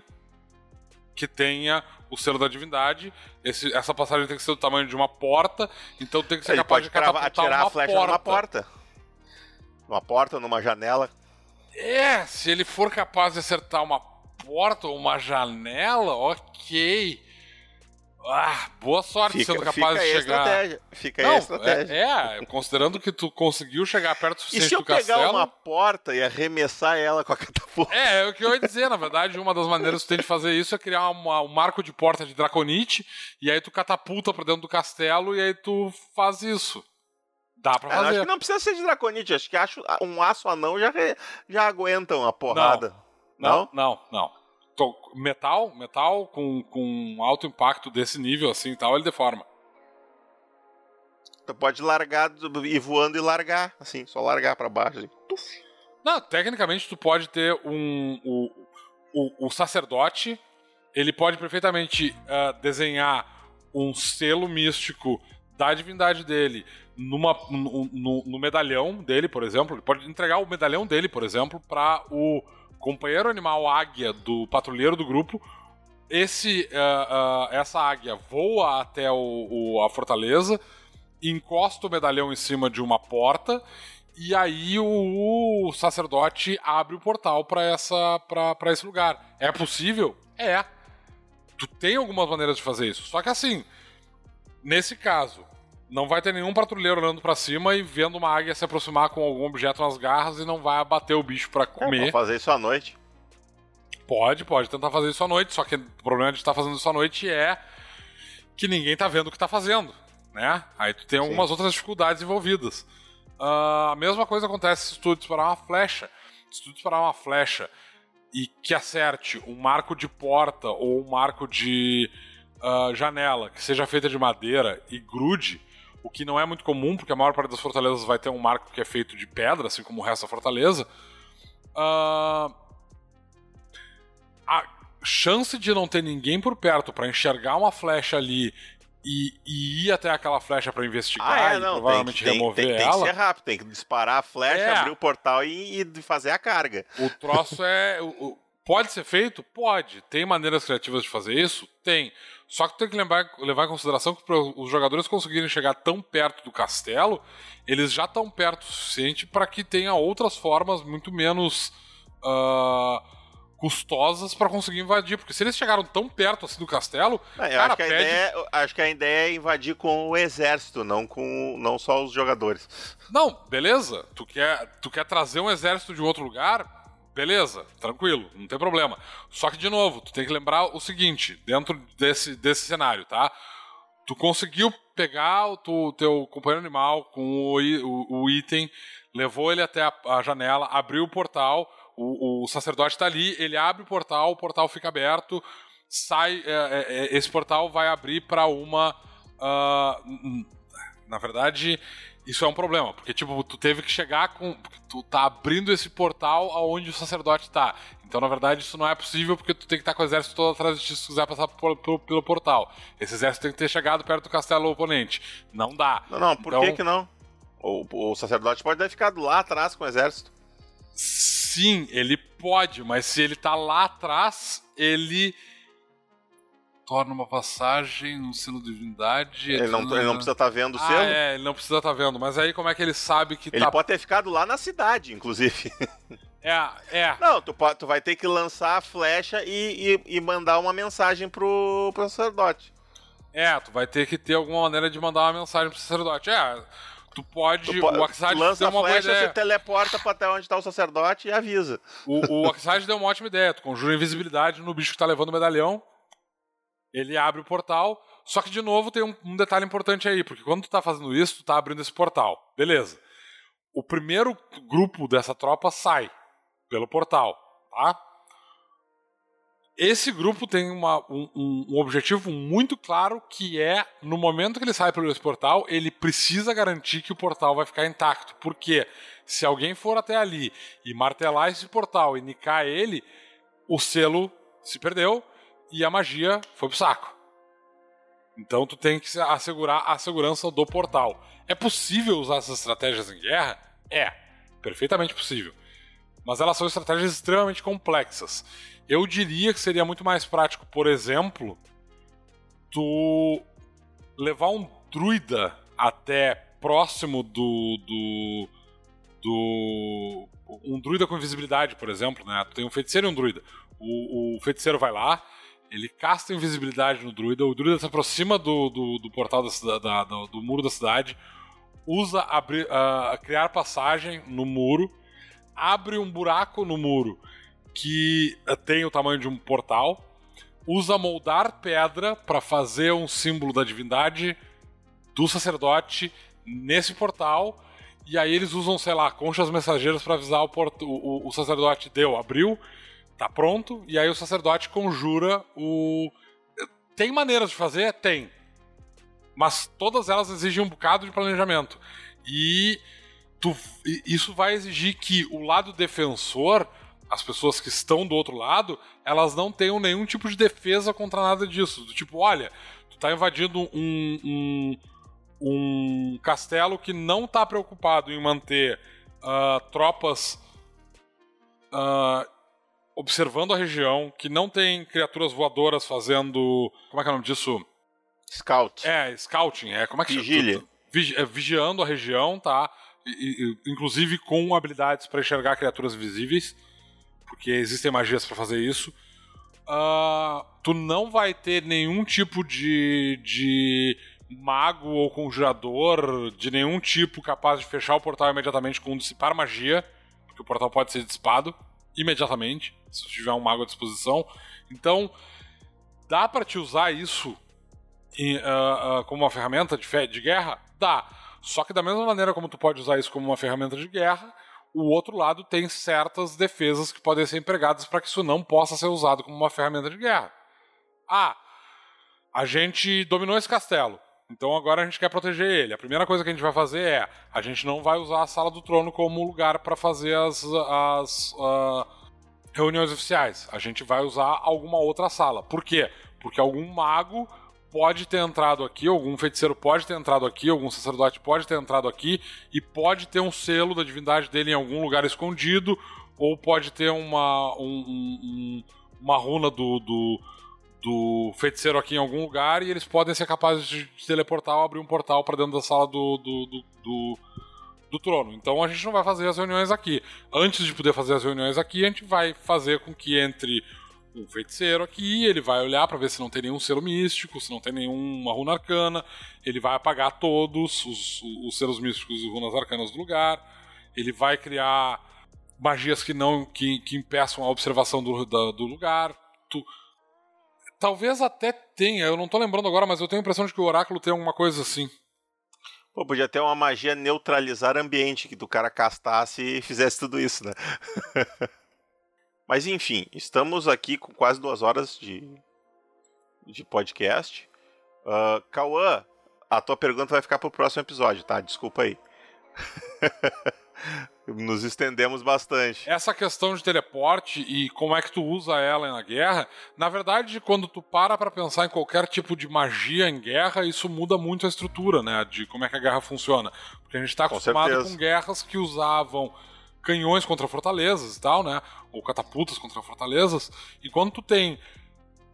que tenha o selo da divindade. Esse- essa passagem tem que ser do tamanho de uma porta, então tem que ser Ele capaz pode de cravar, atirar uma a flecha porta. numa porta. Numa porta, numa janela. É, se ele for capaz de acertar uma porta ou uma janela, ok. Ah, boa sorte Fica, sendo capaz de a chegar. estratégia. Fica aí Não, a estratégia. é, é, considerando que tu conseguiu chegar perto o E suficiente se eu do pegar castelo. uma porta e arremessar ela com a catapulta? É, é o que eu ia dizer, na verdade, uma das maneiras que tu tem de fazer isso é criar uma- um marco de porta de Draconite, e aí tu catapulta pra dentro do castelo e aí tu faz isso. Dá pra É, acho fazer. que não precisa ser de Draconite. Acho que acho, um aço anão já, já aguenta uma porrada. Não, não, não. Tô- metal, metal com, com alto impacto desse nível assim e tal, ele deforma. Tu pode largar, ir voando e largar, assim, só largar pra baixo. assim. Não, tecnicamente tu pode ter um. O, o, o sacerdote, ele pode perfeitamente ah, desenhar um selo místico da divindade dele numa, no, no- no medalhão dele, por exemplo. Ele pode entregar o medalhão dele, por exemplo, para o companheiro animal águia do patrulheiro do grupo. Esse, ah, ah, essa águia voa até o, o- a fortaleza, encosta o medalhão em cima de uma porta e aí o, o sacerdote abre o portal para essa para esse lugar. É possível? É. Tu tem algumas maneiras de fazer isso. Só que assim, nesse caso, não vai ter nenhum patrulheiro olhando para cima e vendo uma águia se aproximar com algum objeto nas garras e não vai abater o bicho para É, comer. pra fazer isso à noite. Pode, pode tentar fazer isso à noite, só que o problema de estar fazendo isso à noite é que ninguém tá vendo o que tá fazendo, né? Aí tu tem algumas outras dificuldades envolvidas. Ah, a mesma coisa acontece se tu disparar uma flecha. Se tu disparar uma flecha e que acerte um marco de porta ou um marco de ah, janela que seja feita de madeira e grude, o que não é muito comum, porque a maior parte das fortalezas vai ter um marco que é feito de pedra, assim como o resto da fortaleza. Ah, a chance de não ter ninguém por perto pra enxergar uma flecha ali e, e ir até aquela flecha pra investigar Ah, é, e não. Tem, provavelmente que- tem, remover tem, tem que ela, ser rápido. Tem que disparar a flecha, É. abrir o portal e, e fazer a carga. o troço é. o- pode ser feito? Pode. Tem maneiras criativas de fazer isso? Tem. Só que tem que lembrar, levar em consideração que para os jogadores conseguirem chegar tão perto do castelo, eles já estão perto o suficiente para que tenha outras formas muito menos ah, custosas para conseguir invadir. Porque se eles chegaram tão perto assim do castelo, Não, eu Cara, acho, que a pede- ideia, acho que a ideia é invadir com o exército, não com não só os jogadores. Não, beleza. Tu quer, tu quer trazer um exército de outro lugar? Beleza, tranquilo, não tem problema. Só que, de novo, tu tem que lembrar o seguinte, dentro desse, desse cenário, tá? Tu conseguiu pegar o tu- teu companheiro animal com o, o- o item, levou ele até a, a janela, abriu o portal, o, o sacerdote tá ali, ele abre o portal, o portal fica aberto, sai. é, é, é, esse portal vai abrir para uma. n- na verdade, isso é um problema, porque tipo, tu teve que chegar com. Tu tá abrindo esse portal aonde o sacerdote tá. Então, na verdade, isso não é possível porque tu tem que estar com o exército todo atrás de ti se quiser passar por- por- pelo portal. Esse exército tem que ter chegado perto do castelo oponente. Não dá. Não, não, por Então- que que não? O, o sacerdote pode ter ficado lá atrás com o exército. Sim, ele pode, mas se ele tá lá atrás, ele torna uma passagem, um selo de divindade. Ele não, ele não precisa estar vendo o Ah, selo. é, ele não precisa estar vendo. Mas aí como é que ele sabe que Ele tá. pode ter ficado lá na cidade, inclusive. É, é. Não, tu, pode- tu vai ter que lançar a flecha e, e, e mandar uma mensagem pro, pro sacerdote. É, tu vai ter que ter alguma maneira de mandar uma mensagem pro sacerdote. É, Tu pode. Tu o Oxide lança deu a uma boa flecha, ideia. você teleporta pra até onde tá o sacerdote e avisa. O, o Oxide deu uma ótima ideia. Tu conjura invisibilidade no bicho que tá levando o medalhão. Ele abre o portal. Só que, de novo, tem um, um detalhe importante aí, porque quando tu tá fazendo isso, tu tá abrindo esse portal. Beleza. O primeiro grupo dessa tropa sai pelo portal, tá? Esse grupo tem uma- um, um- objetivo muito claro que é, no momento que ele sai pelo esse portal, ele precisa garantir que o portal vai ficar intacto. Porque se alguém for até ali e martelar esse portal e nicar ele, o selo se perdeu e a magia foi pro saco. Então tu tem que se assegurar a segurança do portal. É possível usar essas estratégias em guerra? É, perfeitamente possível. Mas elas são estratégias extremamente complexas. Eu diria que seria muito mais prático, por exemplo, tu levar um druida até próximo do. do. do um druida com invisibilidade, por exemplo, né? Tu tem um feiticeiro e um druida. O, o feiticeiro vai lá, ele casta invisibilidade no druida, o druida se aproxima do, do, do portal da cidade, da- do, do muro da cidade, usa abrir, ah, criar passagem no muro, abre um buraco no muro que tem o tamanho de um portal, usa moldar pedra para fazer um símbolo da divindade do sacerdote nesse portal. E aí eles usam, sei lá, conchas mensageiras para avisar o, port- o, o- o sacerdote deu, abriu, tá pronto. E aí o sacerdote conjura o. Tem maneiras de fazer? Tem. Mas todas elas exigem um bocado de planejamento. E tu- isso vai exigir que o lado defensor, as pessoas que estão do outro lado, elas não tenham nenhum tipo de defesa contra nada disso. Do tipo, olha, tu tá invadindo um, um, um castelo que não tá preocupado em manter ah, tropas ah, observando a região, que não tem criaturas voadoras fazendo. Como é que é o nome disso? Scout. É, scouting, é. Como é que Vigília. chama? Vigi- é, vigiando a região, tá? E- e- inclusive com habilidades para enxergar criaturas invisíveis, porque existem magias para fazer isso. Ah, tu não vai ter nenhum tipo de, de mago ou conjurador de nenhum tipo capaz de fechar o portal imediatamente com dissipar magia, porque o portal pode ser dissipado imediatamente se tiver um mago à disposição. Então, dá para te usar isso em, ah, ah, como uma ferramenta de, de guerra? Dá. Só que da mesma maneira como tu pode usar isso como uma ferramenta de guerra, o outro lado tem certas defesas que podem ser empregadas para que isso não possa ser usado como uma ferramenta de guerra. Ah, a gente dominou esse castelo. Então agora a gente quer proteger ele. A primeira coisa que a gente vai fazer é: a gente não vai usar a sala do trono como lugar para fazer as, as ah, reuniões oficiais. A gente vai usar alguma outra sala. Por quê? Porque algum mago pode ter entrado aqui, algum feiticeiro pode ter entrado aqui, algum sacerdote pode ter entrado aqui e pode ter um selo da divindade dele em algum lugar escondido, ou pode ter uma, um- um- um- uma runa do, do, do feiticeiro aqui em algum lugar e eles podem ser capazes de de teleportar ou abrir um portal para dentro da sala do, do, do, do, trono. Então a gente não vai fazer as reuniões aqui. Antes de poder fazer as reuniões aqui, a gente vai fazer com que entre um feiticeiro aqui, ele vai olhar para ver se não tem nenhum selo místico, se não tem nenhuma runa arcana, ele vai apagar todos os, os selos místicos e runas arcanas do lugar, ele vai criar magias que não que, que impeçam a observação do, da- do lugar. Tu- talvez até tenha, eu não tô lembrando agora, mas eu tenho a impressão de que o oráculo tem alguma coisa assim. Pô, podia ter uma magia neutralizar ambiente, que do cara castasse e fizesse tudo isso, né? Mas enfim, estamos aqui com quase duas horas de, de podcast. Uh, Cauã, a tua pergunta vai ficar pro próximo episódio, tá? Desculpa aí. Nos estendemos bastante. Essa questão de teleporte e como é que tu usa ela na guerra, na verdade, quando tu para pra pensar em qualquer tipo de magia em guerra, isso muda muito a estrutura, né, de como é que a guerra funciona. Porque a gente tá Com acostumado certeza. com guerras que usavam canhões contra fortalezas e tal, né, ou catapultas contra fortalezas, e quando tu tem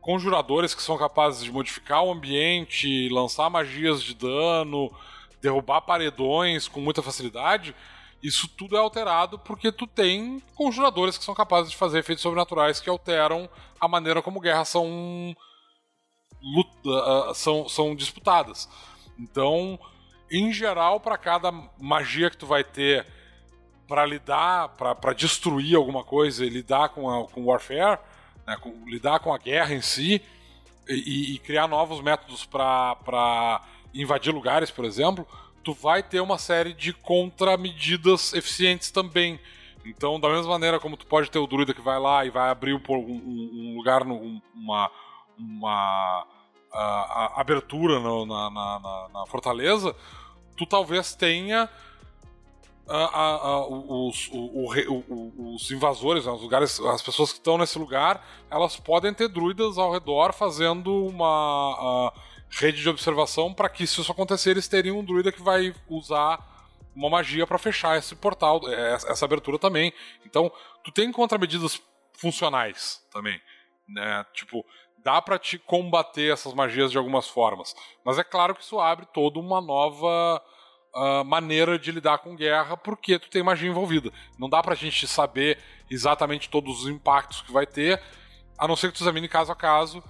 conjuradores que são capazes de modificar o ambiente, lançar magias de dano, derrubar paredões com muita facilidade, isso tudo é alterado porque tu tem conjuradores que são capazes de fazer efeitos sobrenaturais que alteram a maneira como guerras são, luta- ah, são, são disputadas. Então, em geral, para cada magia que tu vai ter para lidar, para destruir alguma coisa e lidar com, a, com warfare, né, com, lidar com a guerra em si e, e criar novos métodos para invadir lugares, por exemplo, tu vai ter uma série de contramedidas eficientes também. Então, da mesma maneira como tu pode ter o druida que vai lá e vai abrir um, um, um lugar, um, uma, uma a, a abertura no, na, na, na, na, fortaleza, tu talvez tenha a, os, o, o, os, invasores, né, os lugares, as pessoas que estão nesse lugar, elas podem ter druidas ao redor fazendo uma rede de observação para que, se isso acontecer, eles teriam um druida que vai usar uma magia para fechar esse portal, é, essa abertura também. Então, tu tem contramedidas funcionais também, né? Tipo, dá para te combater essas magias de algumas formas. Mas é claro que isso abre toda uma nova uh, maneira de lidar com guerra, porque tu tem magia envolvida. Não dá pra gente saber exatamente todos os impactos que vai ter, a não ser que tu examine caso a caso.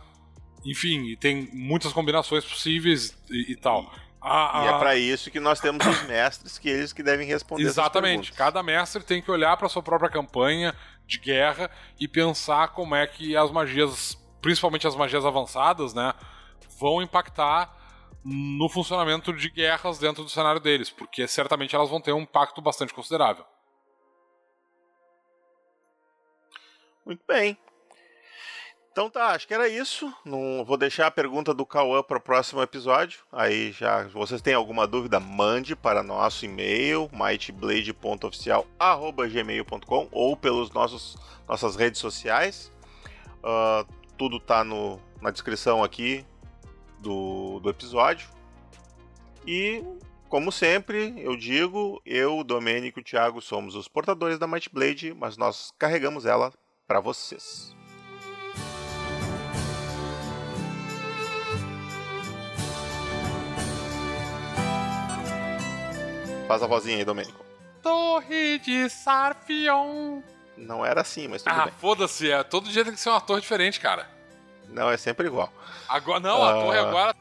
Enfim, e tem muitas combinações possíveis e, e tal. A, a... E é para isso que nós temos os mestres, que eles que devem responder Exatamente. Cada mestre tem que olhar para sua própria campanha de guerra e pensar como é que as magias, principalmente as magias avançadas, né, vão impactar no funcionamento de guerras dentro do cenário deles, porque certamente elas vão ter um impacto bastante considerável. Muito bem. Então tá, acho que era isso. Não vou deixar a pergunta do Cauã para o próximo episódio. Aí já, se vocês têm alguma dúvida, mande para nosso e-mail mightblade.oficial@gmail.com ou pelos nossos nossas redes sociais. Uh, tudo tá no, na descrição aqui do, do episódio. E, como sempre, eu digo, eu, Domênico e o Thiago somos os portadores da Might Blade, mas nós carregamos ela para vocês. Faz a vozinha aí, Domênico. Torre de Sarfion. Não era assim, mas tudo ah, bem. Ah, foda-se, é. Todo dia tem que ser um ator diferente, cara. Não, é sempre igual. Agora, não, a torre ah. agora